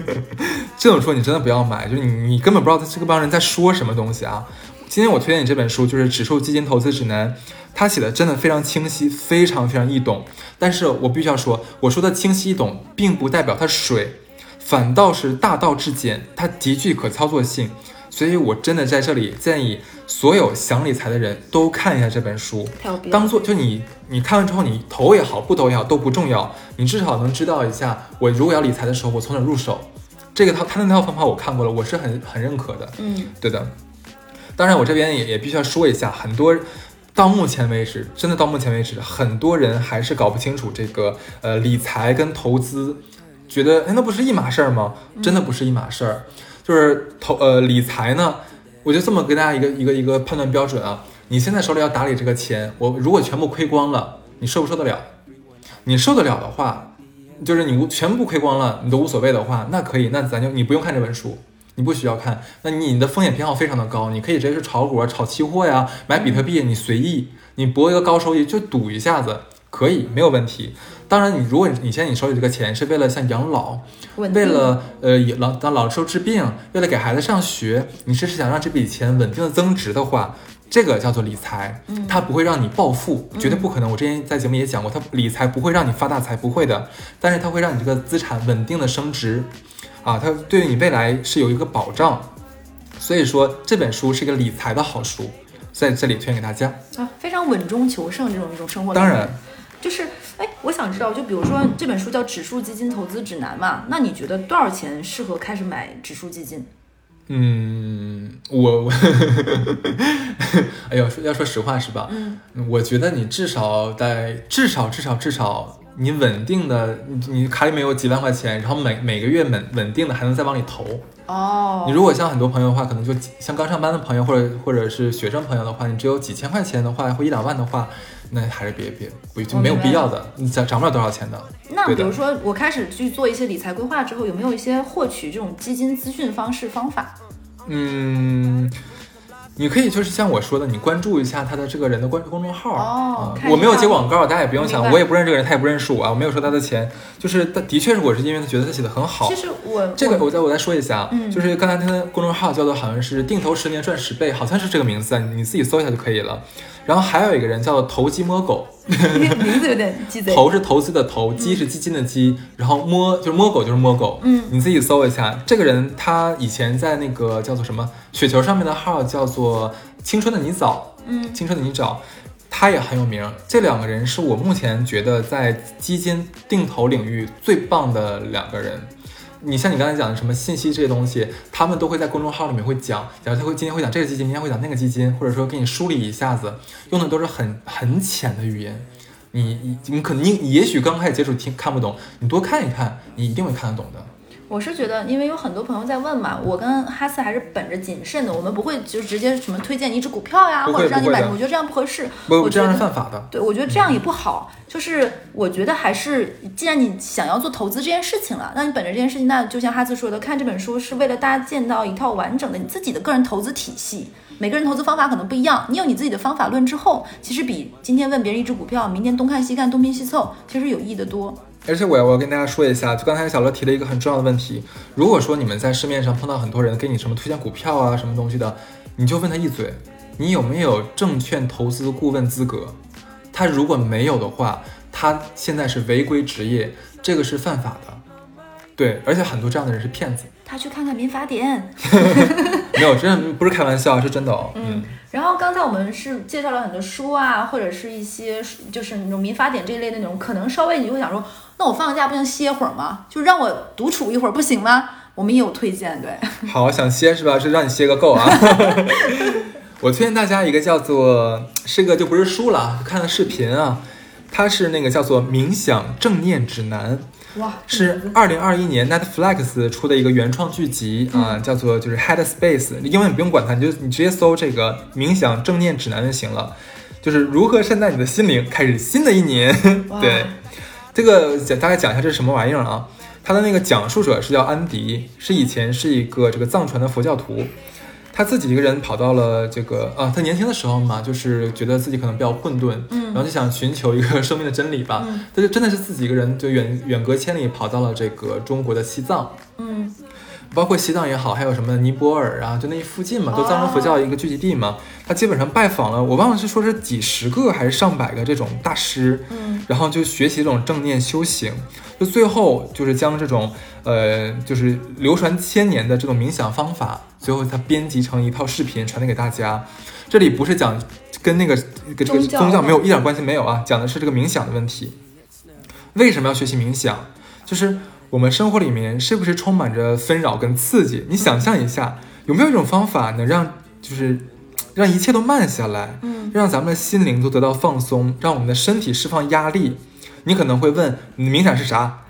这种书你真的不要买，就是你你根本不知道他这个帮人在说什么东西啊。今天我推荐你这本书，就是《指数基金投资指南》，他写的真的非常清晰，非常非常易懂。但是我必须要说，我说的清晰易懂，并不代表它水，反倒是大道至简，它极具可操作性。所以我真的在这里建议所有想理财的人都看一下这本书，当做就你你看完之后，你投也好，不投也好都不重要，你至少能知道一下，我如果要理财的时候，我从哪入手。这个套他的那套方法我看过了，我是很很认可的。
嗯，
对的，当然我这边也也必须要说一下，很多到目前为止，真的到目前为止，很多人还是搞不清楚这个呃理财跟投资，觉得哎那不是一码事儿吗？真的不是一码事儿，就是投呃理财呢，我就这么给大家一个一个一个判断标准啊，你现在手里要打理这个钱，我如果全部亏光了，你受不受得了？你受得了的话，就是你无全部亏光了，你都无所谓的话，那可以，那咱就你不用看这本书，你不需要看。那你的风险偏好非常的高，你可以直接去炒股啊、炒期货呀、买比特币，你随意，你博一个高收益就赌一下子，可以没有问题。当然，你如果你现在你手里这个钱是为了像养老，为了呃以老当老的时候治病，为了给孩子上学，你是想让这笔钱稳定的增值的话，这个叫做理财，它不会让你暴富，绝对不可能。我之前在节目也讲过，它理财不会让你发大财，不会的，但是它会让你这个资产稳定的升值，啊，它对于你未来是有一个保障。所以说这本书是一个理财的好书，在这里推荐给大家。
啊，非常稳中求胜这种一种生活。
当然，
就是哎，我想知道，就比如说这本书叫《指数基金投资指南》嘛，那你觉得多少钱适合开始买指数基金？
嗯，我我，哎呦，说要说实话是吧？
嗯，
我觉得你至少在至少至少至少你稳定的，你你卡里面有几万块钱，然后每每个月稳稳定的还能再往里投。
哦
你如果像很多朋友的话，可能就像刚上班的朋友或者或者是学生朋友的话，你只有几千块钱的话，或一两万的话，那还是别别不就没有必要的，你涨涨不了多少钱的。
那比如说我开始去做一些理财规划之后，有没有一些获取这种基金资讯方式方法？
嗯，你可以就是像我说的，你关注一下他的这个人的关注公众号。
哦
我没有接广告，大家也不用想，我也不认识这个人，他也不认识我啊，我没有收他的钱。就是他的确是我是因为他觉得他写的很好
其。实我
这个
我
我再我再说一下，
嗯
就是刚才他的公众号叫做好像是定投十年赚十倍，好像是这个名字，你自己搜一下就可以了。然后还有一个人叫做投机摸狗，
名字有点鸡贼。
投是投资的投，基是基金的基，然后摸就是摸狗就是摸狗，
嗯
你自己搜一下。这个人他以前在那个叫做什么雪球上面的号叫做青春的泥沼，
嗯
青春的泥沼，他也很有名。这两个人是我目前觉得在基金定投领域最棒的两个人。你像你刚才讲的什么信息这些东西，他们都会在公众号里面会讲，假如他会今天会讲这个基金，明天会讲那个基金，或者说给你梳理一下子，用的都是很很浅的语言。你你可能你也许刚开始接触听看不懂，你多看一看，你一定会看得懂的。
我是觉得，因为有很多朋友在问嘛，我跟哈斯还是本着谨慎的，我们不会就直接什么推荐你一只股票呀，或者让你买什么，我觉得这样不合适。
不，
我觉得
这样是犯法的。
对，我觉得这样也不好。就是我觉得还是，既然你想要做投资这件事情了，那你本着这件事情，那就像哈斯说的，看这本书是为了大家见到一套完整的你自己的个人投资体系。每个人投资方法可能不一样，你有你自己的方法论之后，其实比今天问别人一只股票，明天东看西看，东拼西凑，其实有益的多。
而且我要我要跟大家说一下，就刚才小乐提了一个很重要的问题，如果说你们在市面上碰到很多人给你什么推荐股票啊什么东西的，你就问他一嘴，你有没有证券投资顾问资格？他如果没有的话，他现在是违规职业，这个是犯法的。对，而且很多这样的人是骗子，
他去看看民法典。
没有，真的不是开玩笑，是真的哦。嗯，
然后刚才我们是介绍了很多书啊，或者是一些就是那种民法典这一类的那种，可能稍微你会想说，那我放个假不能歇会儿吗？就让我独处一会儿不行吗？我们也有推荐，对，
好，想歇是吧？是让你歇个够啊！我推荐大家一个叫做是个就不是书了，看的视频啊，它是那个叫做《冥想正念指南》。
哇，
是二零二一年 Netflix 出的一个原创剧集啊、叫做就是 Headspace，英文你不用管它，你就你直接搜这个冥想正念指南就行了，就是如何善待你的心灵，开始新的一年。对，这个讲大概讲一下这是什么玩意儿啊？他的那个讲述者是叫安迪，是以前是一个这个藏传的佛教徒，他自己一个人跑到了这个啊，他年轻的时候嘛，就是觉得自己可能比较混沌，
嗯。
然后就想寻求一个生命的真理吧，
嗯。
他就真的是自己一个人就远远隔千里跑到了这个中国的西藏，
嗯
包括西藏也好，还有什么尼泊尔啊，就那一附近嘛，都藏传佛教一个聚集地嘛。他基本上拜访了，我忘了是说是几十个还是上百个这种大师，
嗯
然后就学习这种正念修行，就最后就是将这种呃就是流传千年的这种冥想方法，最后他编辑成一套视频传递给大家。这里不是讲跟那个跟这个
宗教
没有一点关系没有啊，讲的是这个冥想的问题。为什么要学习冥想？就是我们生活里面是不是充满着纷扰跟刺激？你想象一下，有没有一种方法能让就是 让一切都慢下来，
嗯
让咱们的心灵都得到放松，让我们的身体释放压力？你可能会问，你冥想是啥？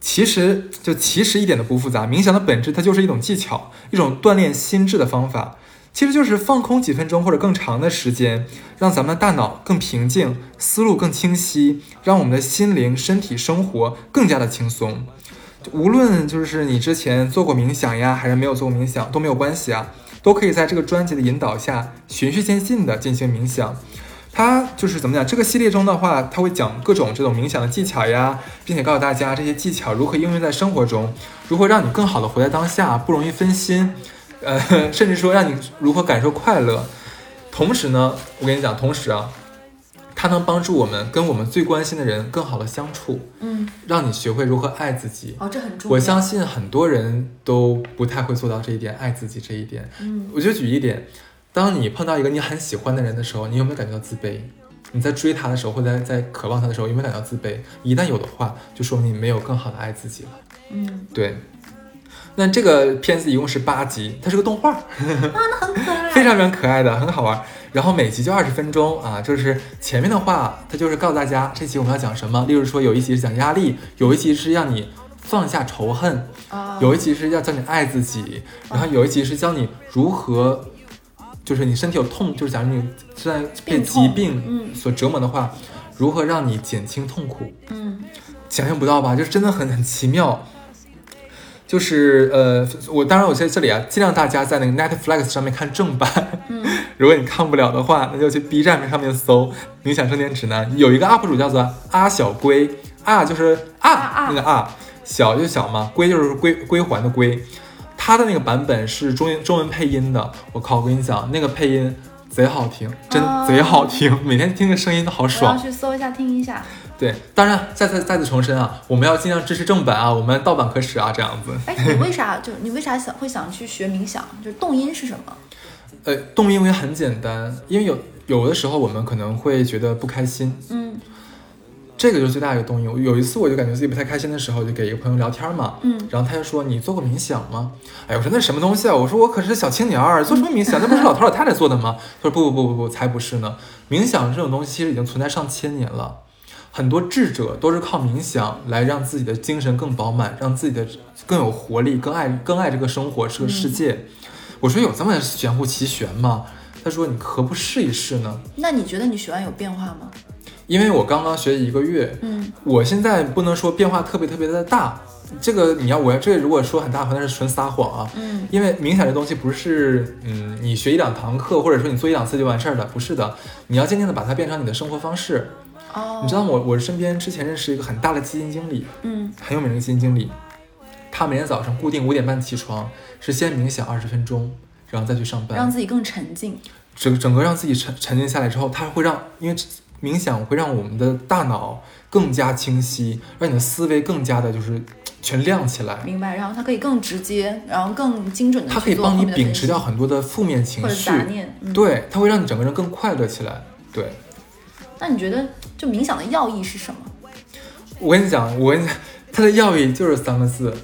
其实就其实一点都不复杂，冥想的本质它就是一种技巧，一种锻炼心智的方法。其实就是放空几分钟或者更长的时间，让咱们的大脑更平静，思路更清晰，让我们的心灵、身体、生活更加的轻松。无论就是你之前做过冥想呀，还是没有做过冥想都没有关系啊，都可以在这个专辑的引导下循序渐进的进行冥想。它就是怎么讲？这个系列中的话，它会讲各种这种冥想的技巧呀，并且告诉大家这些技巧如何应用在生活中，如何让你更好的活在当下，不容易分心，呃，甚至说让你如何感受快乐。同时呢，我跟你讲，同时啊，它能帮助我们跟我们最关心的人更好的相处，
嗯，
让你学会如何爱自己。
哦，这很重要。
我相信很多人都不太会做到这一点，爱自己这一点。
嗯
我就举一点，当你碰到一个你很喜欢的人的时候，你有没有感觉到自卑？你在追他的时候，或者在在渴望他的时候，有没有感觉到自卑？一旦有的话，就说明你没有更好的爱自己了。
嗯，
对。那这个片子一共是八集，它是个动画，
啊，那很可爱。
非常非常可爱的，很好玩。然后每集就二十分钟啊，就是前面的话，它就是告诉大家这集我们要讲什么。例如说，有一集是讲压力，有一集是让你放下仇恨，
啊，
有一集是要教你爱自己，然后有一集是教你如何，就是你身体有痛，就是假如你现在被疾病
嗯
所折磨的话，如何让你减轻痛苦？
嗯
想象不到吧？就是真的很很奇妙。就是呃，我当然我在这里啊，尽量大家在那个 Netflix 上面看正版。
嗯
如果你看不了的话，那就去 B 站上面搜《冥想正念指南》。有一个 UP 主叫做阿小龟，啊就是啊
啊啊
那个啊，小就是小嘛，龟就是归归还的归。他的那个版本是中文中文配音的，我靠，我跟你讲，那个配音贼好听，真
哦
贼好听，每天听个声音都好
我要
爽。
去搜一下听一下。
对，当然再再再次重申啊，我们要尽量支持正版啊，我们盗版可耻啊，这样子。
哎，你为啥就你为啥想会想去学冥想？就是动因是什么？
呃，动因为很简单，因为有有的时候我们可能会觉得不开心，
嗯
这个就是最大的一个动因。我有一次我就感觉自己不太开心的时候，就给一个朋友聊天嘛，
嗯，
然后他就说你做过冥想吗？哎，我说那什么东西啊？我说我可是小青年儿，做什么冥想？那不是老头老太太做的吗？他说不不不不不，才不是呢。冥想这种东西其实已经存在上千年了，很多智者都是靠冥想来让自己的精神更饱满，让自己的更有活力，更爱更爱这个生活，这个世界。我说有这么玄乎其玄吗？他说你何不试一试呢？
那你觉得你学完有变化吗？
因为我刚刚学一个月，
嗯，
我现在不能说变化特别特别的大，这个你要我要这个如果说很大的话，那是纯撒谎啊。
嗯，
因为冥想这东西不是，嗯，你学一两堂课，或者说你做一两次就完事儿了，不是的，你要渐渐的把它变成你的生活方式。
哦，
你知道我我身边之前认识一个很大的基金经理，
嗯
很有名的基金经理，他每天早上固定五点半起床，是先冥想二十分钟，然后再去上班，
让自己更沉静。
整整个让自己沉沉静下来之后，他会让，因为冥想会让我们的大脑更加清晰，让你的思维更加的就是全亮起来。
明白，然后它可以更直接，然后更精准的，
它可以帮你秉持掉很多的负面情
或者
绪，
杂念。嗯，
对，它会让你整个人更快乐起来。对
那你觉得就冥想的要义是什么？
我跟你讲，我跟你讲，它的要义就是三个字：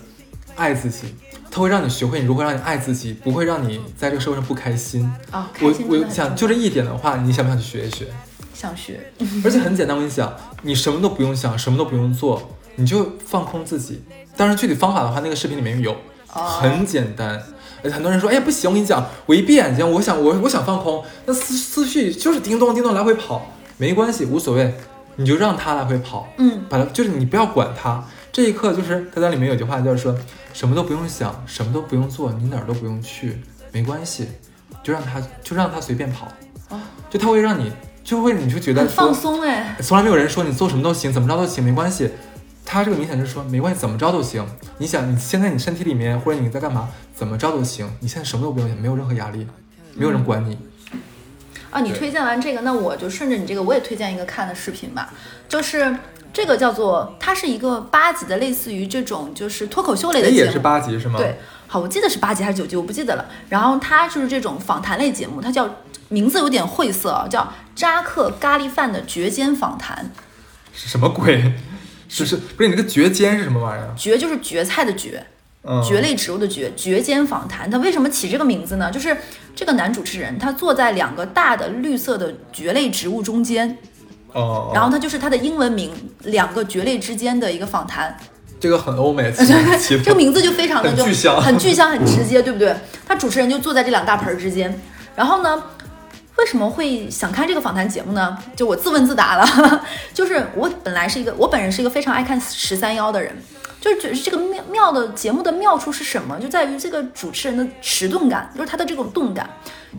爱自己。它会让你学会你如何让你爱自己，不会让你在这个社会上不开心。
啊，开
我我想就这一点的话，你想不想去学一学？
想学，
而且很简单，我跟你讲，你什么都不用想，什么都不用做，你就放空自己。当然，具体方法的话，那个视频里面有，
哦
很简单。而且很多人说，哎呀不行，我跟你讲，我一闭眼睛，我想我我想放空，那思思绪就是叮咚叮咚来回跑，没关系，无所谓，你就让他来回跑，
嗯，
把它就是你不要管他。这一刻就是他在里面有句话就是说，什么都不用想，什么都不用做，你哪儿都不用去，没关系，就让他就让他随便跑，
哦
就他会让你就会你就觉得
放松哎。
从来没有人说你做什么都行，怎么着都行，没关系。他这个明显就是说，没关系，怎么着都行。你想，你现在你身体里面或者你在干嘛，怎么着都行。你现在什么都不用想，没有任何压力，没有人管你。
啊，你推荐完这个，那我就顺着你这个，我也推荐一个看的视频吧，就是这个叫做，它是一个八集的，类似于这种就是脱口秀类的节目，
哎也是八集是吗？
对，好，我记得是八集还是九集，我不记得了。然后它就是这种访谈类节目，它叫名字有点晦涩啊，叫扎克咖喱饭的绝间访谈。
是什么鬼？就是不是你那个绝尖是什么玩意儿？
绝就是蕨菜的蕨，
嗯，
蕨类植物的蕨，蕨间访谈。它为什么起这个名字呢？就是这个男主持人他坐在两个大的绿色的蕨类植物中间，
哦，
然后他就是他的英文名，两个蕨类之间的一个访谈。
这个很欧美，
这个名字就非常的就
很具象
很直接，对不对？他主持人就坐在这两大盆儿之间，然后呢，为什么会想看这个访谈节目呢？就我自问自答了，就是我本来是一个，我本人是一个非常爱看十三幺的人，就是觉得这个妙妙的节目的妙处是什么？就在于这个主持人的迟钝感，就是他的这种动感，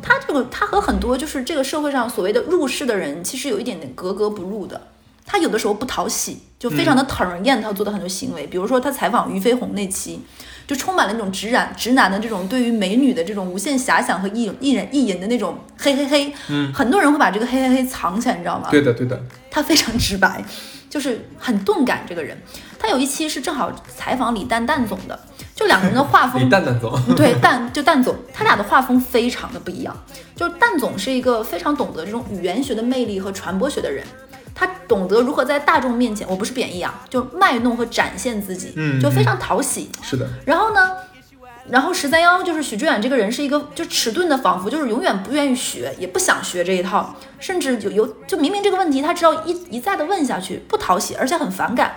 他这个他和很多就是这个社会上所谓的入世的人，其实有一点点格格不入的。他有的时候不讨喜，就非常的讨人厌。他做的很多行为，比如说他采访俞飞鸿那期，就充满了那种直男直男的这种对于美女的这种无限遐想和意意人意淫的那种嘿嘿嘿。
嗯，
很多人会把这个嘿嘿嘿藏起来，你知道吗？
对的对的，
他非常直白，就是很钝感。这个人，他有一期是正好采访李诞诞总的，就两个人的画风
李诞诞总，
对，诞就诞总，他俩的画风非常的不一样。就是诞总是一个非常懂得这种语言学的魅力和传播学的人，他懂得如何在大众面前，我不是贬义啊，就卖弄和展现自己，
嗯
就非常讨喜。
是的，
然后呢，然后十三幺就是许志远这个人是一个就迟钝的，仿佛就是永远不愿意学，也不想学这一套，甚至有有就明明这个问题他只要一一再的问下去，不讨喜，而且很反感。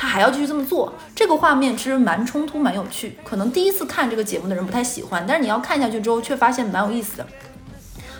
他还要继续这么做，这个画面其实蛮冲突、蛮有趣。可能第一次看这个节目的人不太喜欢，但是你要看下去之后，却发现蛮有意思的。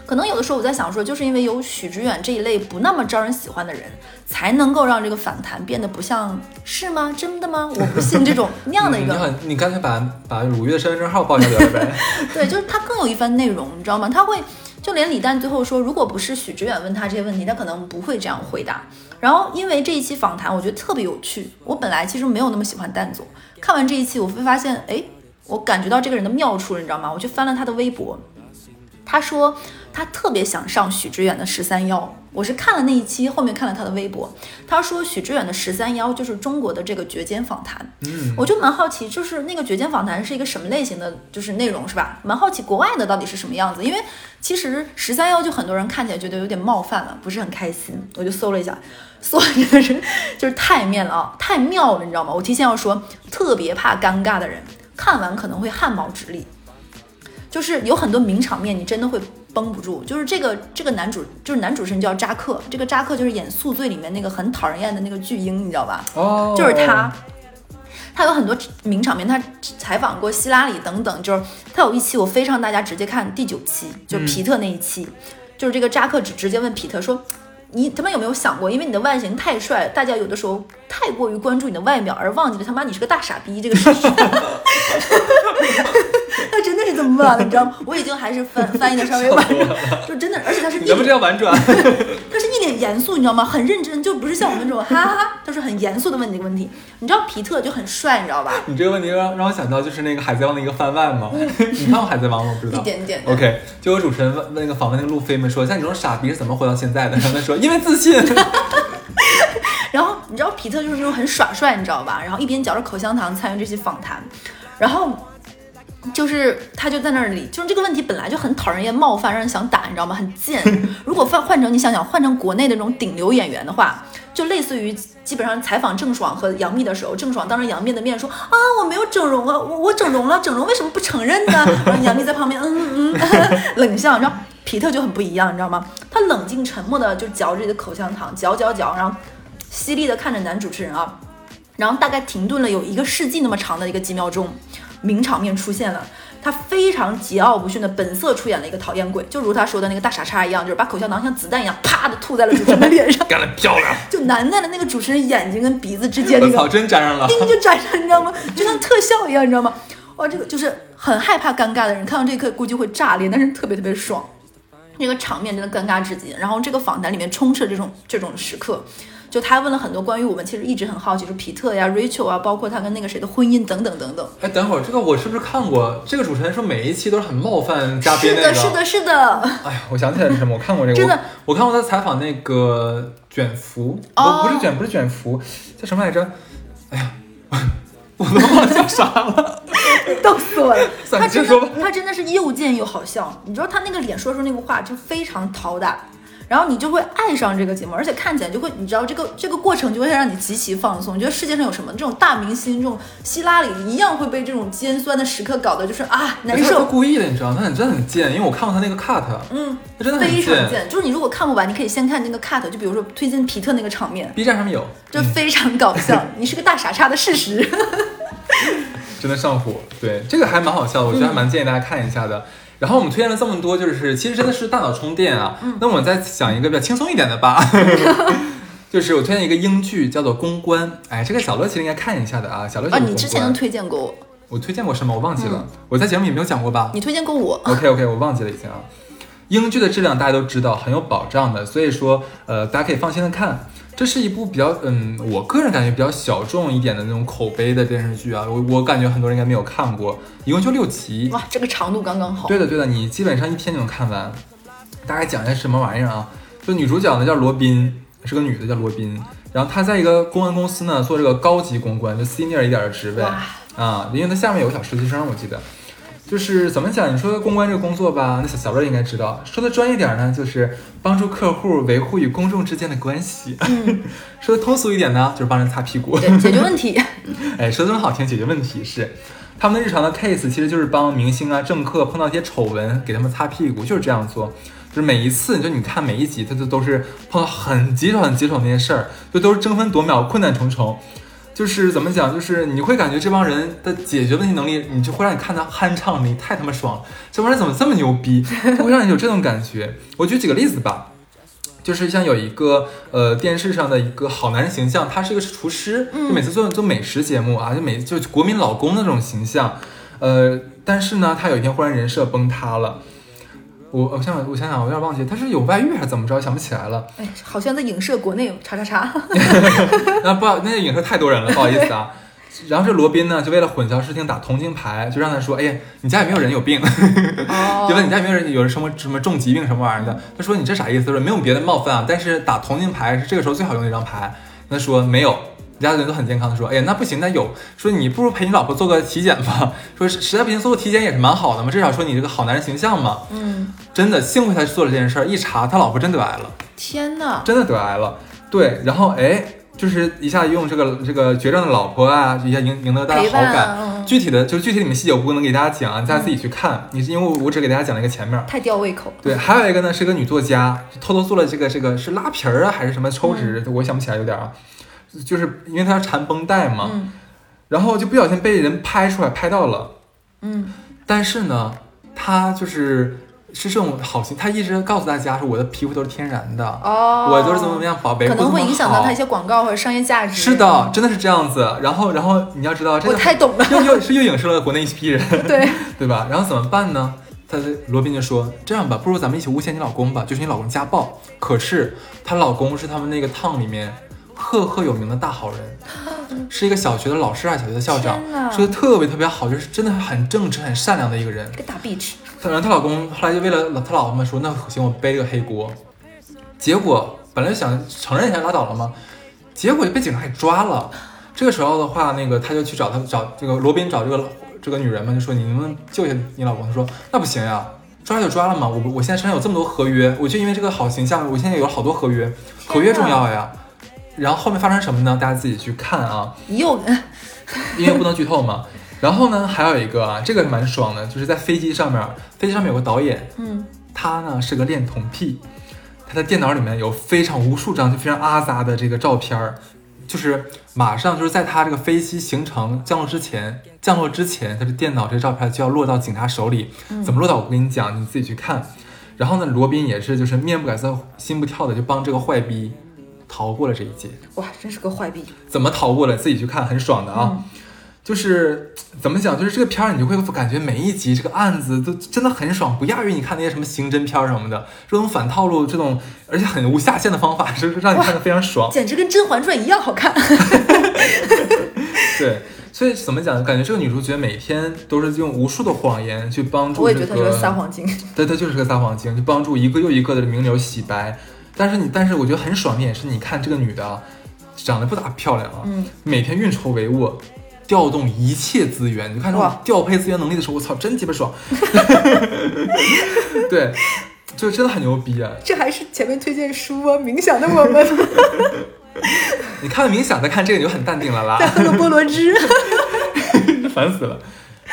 可能有的时候我在想说，就是因为有许知远这一类不那么招人喜欢的人，才能够让这个反弹变得不像是吗？真的吗？我不信这种 那样的一个
嗯你很，你干脆把把鲁豫的身份证号报下来呗。
对，就是他更有一番内容，你知道吗？他会就连李诞最后说，如果不是许知远问他这些问题，他可能不会这样回答。然后因为这一期访谈，我觉得特别有趣。我本来其实没有那么喜欢蛋总，看完这一期，我会发现，哎，我感觉到这个人的妙处了，你知道吗？我去翻了他的微博，他说他特别想上许知远的十三幺。我是看了那一期，后面看了他的微博，他说许知远的十三幺就是中国的这个绝间访谈。
嗯，
我就蛮好奇，就是那个绝间访谈是一个什么类型的就是内容是吧？蛮好奇国外的到底是什么样子，因为其实十三幺就很多人看起来觉得有点冒犯了，不是很开心。我就搜了一下，搜真的是就是太面了啊，太妙了，你知道吗？我提前要说，特别怕尴尬的人看完可能会汗毛直立。就是有很多名场面，你真的会绷不住。就是这个这个男主，就是男主持人叫扎克，这个扎克就是演《宿醉》里面那个很讨人厌的那个巨婴，你知道吧？
哦，
就是他，他有很多名场面，他采访过希拉里等等。就是他有一期我非常大家直接看第九期，就是皮特那一期，就是这个扎克直直接问皮特说：“你他妈有没有想过，因为你的外形太帅，大家有的时候太过于关注你的外表，而忘记了他妈你是个大傻逼这个事实。”他真的是这么办的，你知道吗？我已经还是翻翻译的稍微婉转，就真的，而且他是逆
你们这样婉转，
他是一脸严肃，你知道吗？很认真，就不是像我们这种哈哈哈，他是很严肃的问这个问题。你知道皮特就很帅，你知道吧？
你这个问题让让我想到就是那个海贼王的一个番外嘛。你看过海贼王吗？我不知道。
一点点
OK，就有主持人问问那个访问那个路飞们说，像你这种傻逼是怎么活到现在的？他说因为自信。
然后你知道皮特就是那种很耍帅，你知道吧？然后一边嚼着口香糖参与这些访谈，然后。就是他就在那里，就是这个问题本来就很讨人厌、冒犯，让人想打，你知道吗？很贱。如果换换成你想想，换成国内的那种顶流演员的话，就类似于基本上采访郑爽和杨幂的时候，郑爽当着杨幂的面说啊，我没有整容啊，我我整容了，整容为什么不承认呢？然后杨幂在旁边嗯嗯嗯冷笑，你知道皮特就很不一样，你知道吗？他冷静沉默的就嚼着自己的口香糖，嚼嚼嚼，然后犀利的看着男主持人啊，然后大概停顿了有一个世纪那么长的一个几秒钟。名场面出现了，他非常桀骜不驯的本色出演了一个讨厌鬼，就如他说的那个大傻叉一样，就是把口香糖像子弹一样啪的吐在了主持人的脸上，
干得漂亮！
就难在了那个主持人眼睛跟鼻子之间那个
真粘上了。
叮就粘上，你知道吗？就像特效一样，你知道吗？哇，这个就是很害怕尴尬的人看到这一刻估计会炸裂，但是特别特别爽，那个场面真的尴尬至极。然后这个访谈里面充斥着这种这种时刻。就他问了很多关于我们其实一直很好奇，就是皮特呀、Rachel 啊，包括他跟那个谁的婚姻等等等等。
哎，等会儿这个我是不是看过？这个主持人说每一期都是很冒犯嘉宾那个。
是的，是的，是的。
哎呀，我想起来是什么？我看过这个。
真的
我，我看过他采访那个卷福，
哦
不不是卷，不是卷福，叫什么来着？哎呀，我都忘了叫啥了。
逗死我 了！他真的，他真的是又贱又好笑。你知道他那个脸说出那个话就非常讨打，然后你就会爱上这个节目，而且看起来就会，你知道这个这个过程就会让你极其放松。你觉得世界上有什么这种大明星，这种希拉里一样会被这种尖酸的时刻搞得就是啊难受。
故意的，你知道？他很真的很贱，因为我看过他那个 cut，
嗯，
他真的很
非常贱。就是你如果看不完，你可以先看那个 cut，就比如说推荐皮特那个场面
，B 站上面有，
就非常搞笑。你是个大傻叉的事实。
真的上火。对，这个还蛮好笑的，我觉得还蛮建议大家看一下的。然后我们推荐了这么多，就是其实真的是大脑充电啊。
嗯
那我再讲一个比较轻松一点的吧。就是我推荐一个英剧，叫做《公关》。哎，这个小乐其实应该看一下的啊。小乐
啊，你之前都推荐过我，
我推荐过什么？我忘记了，我在节目里没有讲过吧
你推荐过我。
OK OK，我忘记了已经啊。英剧的质量大家都知道，很有保障的，所以说呃，大家可以放心的看。这是一部比较嗯，我个人感觉比较小众一点的那种口碑的电视剧啊。我我感觉很多人应该没有看过，一共就六集。
哇，这个长度刚刚好。
对的，对的，你基本上一天就能看完。大概讲一下什么玩意儿啊？就女主角呢叫罗宾，是个女的叫罗宾，然后她在一个公关公司呢做这个高级公关，就 senior 一点的职位啊，因为她下面有个小实习生，我记得。就是怎么讲？你说公关这个工作吧，那小小乐应该知道。说的专业点呢，就是帮助客户维护与公众之间的关系。说的通俗一点呢，就是帮人擦屁股。
解决问题。
哎，说的这么好听，解决问题是他们的日常的 case，其实就是帮明星啊、政客碰到一些丑闻，给他们擦屁股，就是这样做。就是每一次，就你看每一集，他就都是碰到很棘手、很棘手那些事儿，就都是争分夺秒、困难重重。就是怎么讲，就是你会感觉这帮人的解决问题能力，你就会让你看他酣畅淋漓，太他妈爽了！这帮人怎么这么牛逼？他会让你有这种感觉。我举几个例子吧。就是像有一个呃电视上的一个好男人形象，他是一个厨师，就每次做做美食节目啊，就每就国民老公那种形象，呃，但是呢，他有一天忽然人设崩塌了。我我想想，我想想，我有点忘记，他是有外遇还是怎么着，想不起来了。
哎，好像在影射国内有叉叉叉。
那不好，那个影射太多人了，不好意思啊。然后这罗宾呢，就为了混淆视听打同情牌，就让他说：“哎呀，你家有没有人有病？
哦
就问你家有没有人有什么什么重疾病什么玩意儿的？”他说：“你这啥意思？”他说：“没有别的冒犯啊，但是打同情牌是这个时候最好用的一张牌。”他说：“没有。”你家的人都很健康。的说：“哎呀，那不行，那有。说你不如陪你老婆做个体检吧。说实实在不行做个体检也是蛮好的嘛，至少说你这个好男人形象嘛。
嗯，
真的，幸亏他做了这件事儿，一查他老婆真得癌了。”
天呐，
真的得癌了。对，然后哎，就是一下用这个这个绝症的老婆啊，一下赢赢得大家好感。具体的就是具体里面细节我不能给大家讲啊，大家自己去看。你是因为我我只给大家讲了一个前面。
太吊胃口。
对，还有一个呢是个女作家，偷偷做了这个这个是拉皮儿啊还是什么抽脂，我想不起来有点啊，就是因为他要缠绷带嘛，
嗯
然后就不小心被人拍出来拍到了，
嗯，
但是呢，他就是是这种好心，他一直告诉大家说我的皮肤都是天然的，
哦，
我都是怎么怎么样宝贝，
可能会影响到他一
些。
广告或者商业价值。
是的，真的是这样子。然后，然后你要知道，这
我
个
太懂了。
又又是又影射了国内一批人，
对，
对吧？然后怎么办呢？他的罗宾就说：“这样吧，不如咱们一起诬陷你老公吧，就是你老公家暴。可是她老公是他们那个 town 里面赫赫有名的大好人，是一个小学的老师啊，小学的校长
天哪，
是个特别特别好，就是真的很正直、很善良的一个人。
个大 bitch。
然后她老公后来就为了她老婆们说，那行我背这个黑锅。结果本来想承认一下拉倒了嘛，结果就被警察给抓了。这个时候的话，那个他就去找他找这个罗宾找这个这个女人嘛，就说你能不能救一下你老公？他说那不行呀，抓就抓了嘛，我我现在身上有这么多合约，我就因为这个好形象，我现在有好多合约，合约重要呀。然后后面发生什么呢？大家自己去看啊。
又
因为不能剧透嘛。然后呢，还有一个啊，这个蛮爽的，就是在飞机上面，飞机上面有个导演，
嗯，
他呢是个恋童癖，他的电脑里面有非常无数张就非常阿杂的这个照片儿，就是马上就是在他这个飞机行程降落之前，降落之前，他的电脑这照片就要落到警察手里，怎么落到我跟你讲，你自己去看。然后呢，罗宾也是就是面不改色心不跳的就帮这个坏逼逃过了这一劫。
哇，真是个坏逼。
怎么逃过了？自己去看，很爽的啊。就是怎么讲，就是这个片儿，你就会感觉每一集这个案子都真的很爽，不亚于你看那些什么刑侦片儿什么的。这种反套路，这种而且很无下限的方法，就是让你看的非常爽。
简直跟《甄嬛传》一样好看。
对，所以怎么讲？感觉这个女主角每天都是用无数的谎言去帮助、这个。
我也觉得她是个撒谎精。
对，她就是个撒谎精，就帮助一个又一个的名流洗白。但是你，但是我觉得很爽的点是，你看这个女的啊，长得不咋漂亮啊，
嗯，
每天运筹帷幄，调动一切资源。你看这种调配资源能力的时候，我操，真鸡巴爽。对，就真的很牛逼啊！
这还是前面推荐书啊，冥想的我们
你看了冥想，再看这个，你就很淡定了啦。
再喝个菠萝汁。
烦死了。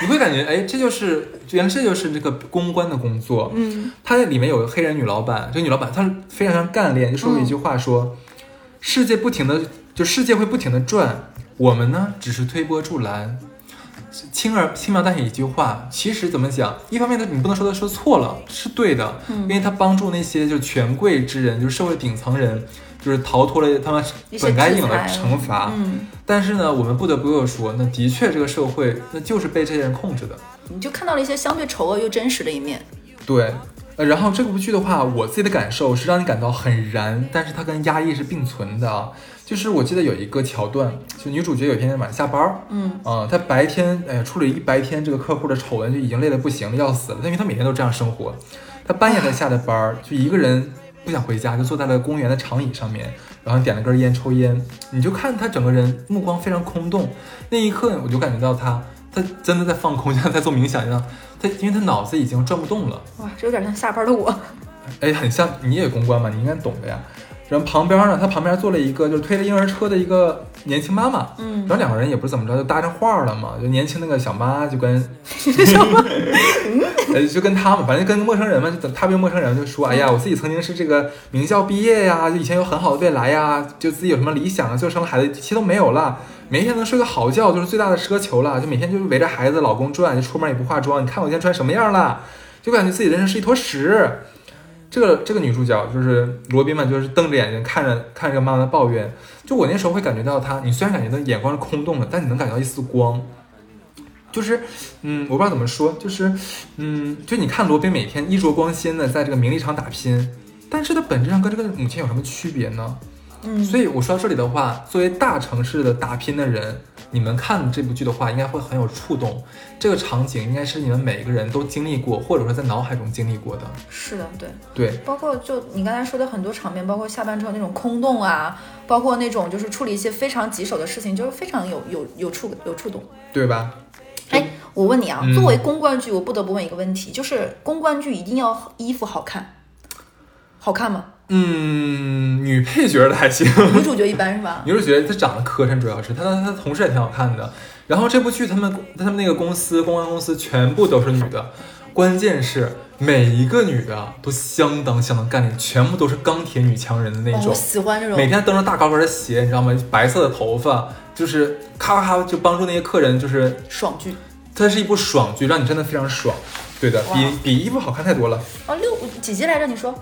你会感觉，哎，这就是原来这就是这个公关的工作。
嗯，
它里面有个黑人女老板，这个女老板她非常非常干练，就说过一句话说，世界不停的就世界会不停的转，我们呢只是推波助澜。轻而轻描淡写一句话，其实怎么讲？一方面呢，你不能说他说错了，是对的，
嗯
因为他帮助那些就是权贵之人，就是社会顶层人，就是逃脱了他们本该有的惩罚。
嗯，
但是呢，我们不得不又说，那的确这个社会那就是被这些人控制的。
你就看到了一些相对丑恶又真实的一面。
对，呃，然后这部剧的话，我自己的感受是让你感到很燃，但是它跟压抑是并存的啊。就是我记得有一个桥段，就女主角有一天晚上下班儿，
嗯
啊、她白天哎呀处理一白天这个客户的丑闻就已经累得不行了，要死了，因为她每天都这样生活。她半夜才下的班儿，就一个人不想回家，就坐在了公园的长椅上面，然后点了根烟抽烟。你就看他整个人目光非常空洞，那一刻我就感觉到他，他真的在放空，像在做冥想一样。他因为他脑子已经转不动了。
哇，这有点像下班的我。
哎，很像你也公关嘛，你应该懂的呀。然后旁边呢，他旁边坐了一个就是推着婴儿车的一个年轻妈妈，
嗯
然后两个人也不是怎么着，就搭上话了嘛。就年轻那个小妈就跟
小妈，
呃，就跟他们，反正跟陌生人嘛，就等他跟陌生人就说，哎呀，我自己曾经是这个名校毕业呀，就以前有很好的未来呀，就自己有什么理想啊，最后生了孩子，一切都没有了，每天能睡个好觉就是最大的奢求了，就每天就是围着孩子、老公转，就出门也不化妆，你看我现在穿什么样了，就感觉自己人生是一坨屎。这个这个女主角就是罗宾嘛，就是瞪着眼睛看着看着妈妈抱怨。就我那时候会感觉到她，你虽然感觉到眼光是空洞的，但你能感觉到一丝光。就是，嗯，我不知道怎么说，就是，嗯，就你看罗宾每天衣着光鲜的在这个名利场打拼，但是他本质上跟这个母亲有什么区别呢？
嗯，
所以我说到这里的话，作为大城市的打拼的人，你们看这部剧的话，应该会很有触动。这个场景应该是你们每个人都经历过，或者说在脑海中经历过的。
是的，对。
对，
包括就你刚才说的很多场面，包括下班之后那种空洞啊，包括那种就是处理一些非常棘手的事情，就是非常有有有触有触动。
对吧？
哎，我问你啊，
嗯
作为公关剧，我不得不问一个问题，就是公关剧一定要衣服好看，好看吗？
嗯，女配角的还行，
女主角一般是吧？
女主角她长得磕碜，主要是她她她同事也挺好看的。然后这部剧他们他们那个公司公关公司全部都是女的，关键是每一个女的都相当相当干练，全部都是钢铁女强人的那
哦，
种。
我喜欢这种
每天蹬着大高跟的鞋，你知道吗？白色的头发，就是咔咔咔就帮助那些客人，就是
爽剧。
它是一部爽剧，让你真的非常爽。对的，比比衣服好看太多了。
哦，六几集来着？你说？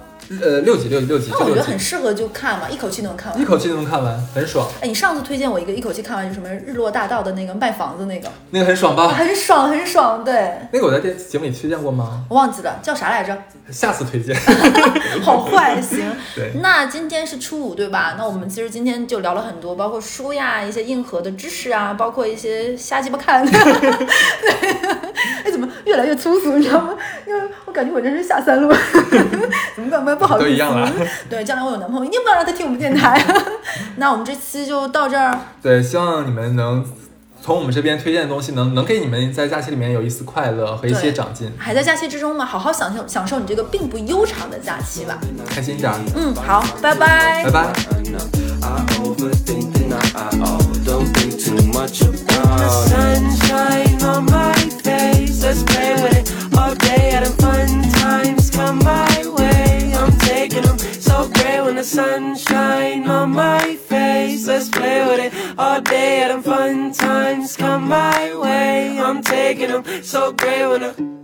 呃，六集六集六集，
那我觉得很适合就看嘛，一口气能看完
一。口气就能看完，很爽。
哎，你上次推荐我一个一口气看完，就什么日落大道的那个卖房子那个，
那个很爽吧？
很爽很爽。对，
那个我在电节目里推荐过吗？
我忘记了叫啥来着，
下次推荐。
好坏行。
对，
那今天是初五对吧？那我们其实今天就聊了很多，包括书呀，一些硬核的知识啊，包括一些瞎鸡巴看。对，哎，怎么越来越粗俗，你知道吗？因为我感觉我真是下三路，怎么办？不好意思。
都一样了。
对，将来我有男朋友，一定不要让他听我们电台。那我们这期就到这儿。
对，希望你们能从我们这边推荐的东西能能给你们在假期里面有一丝快乐和一些长进，
还在假期之中嘛，好好享受享受你这个并不悠长的假期吧。
开心一点儿。
嗯，好，拜拜
拜。拜。
So great when the sun sunshine on my face. Let's play with it all day. Having fun times come my way. I'm taking them so great when the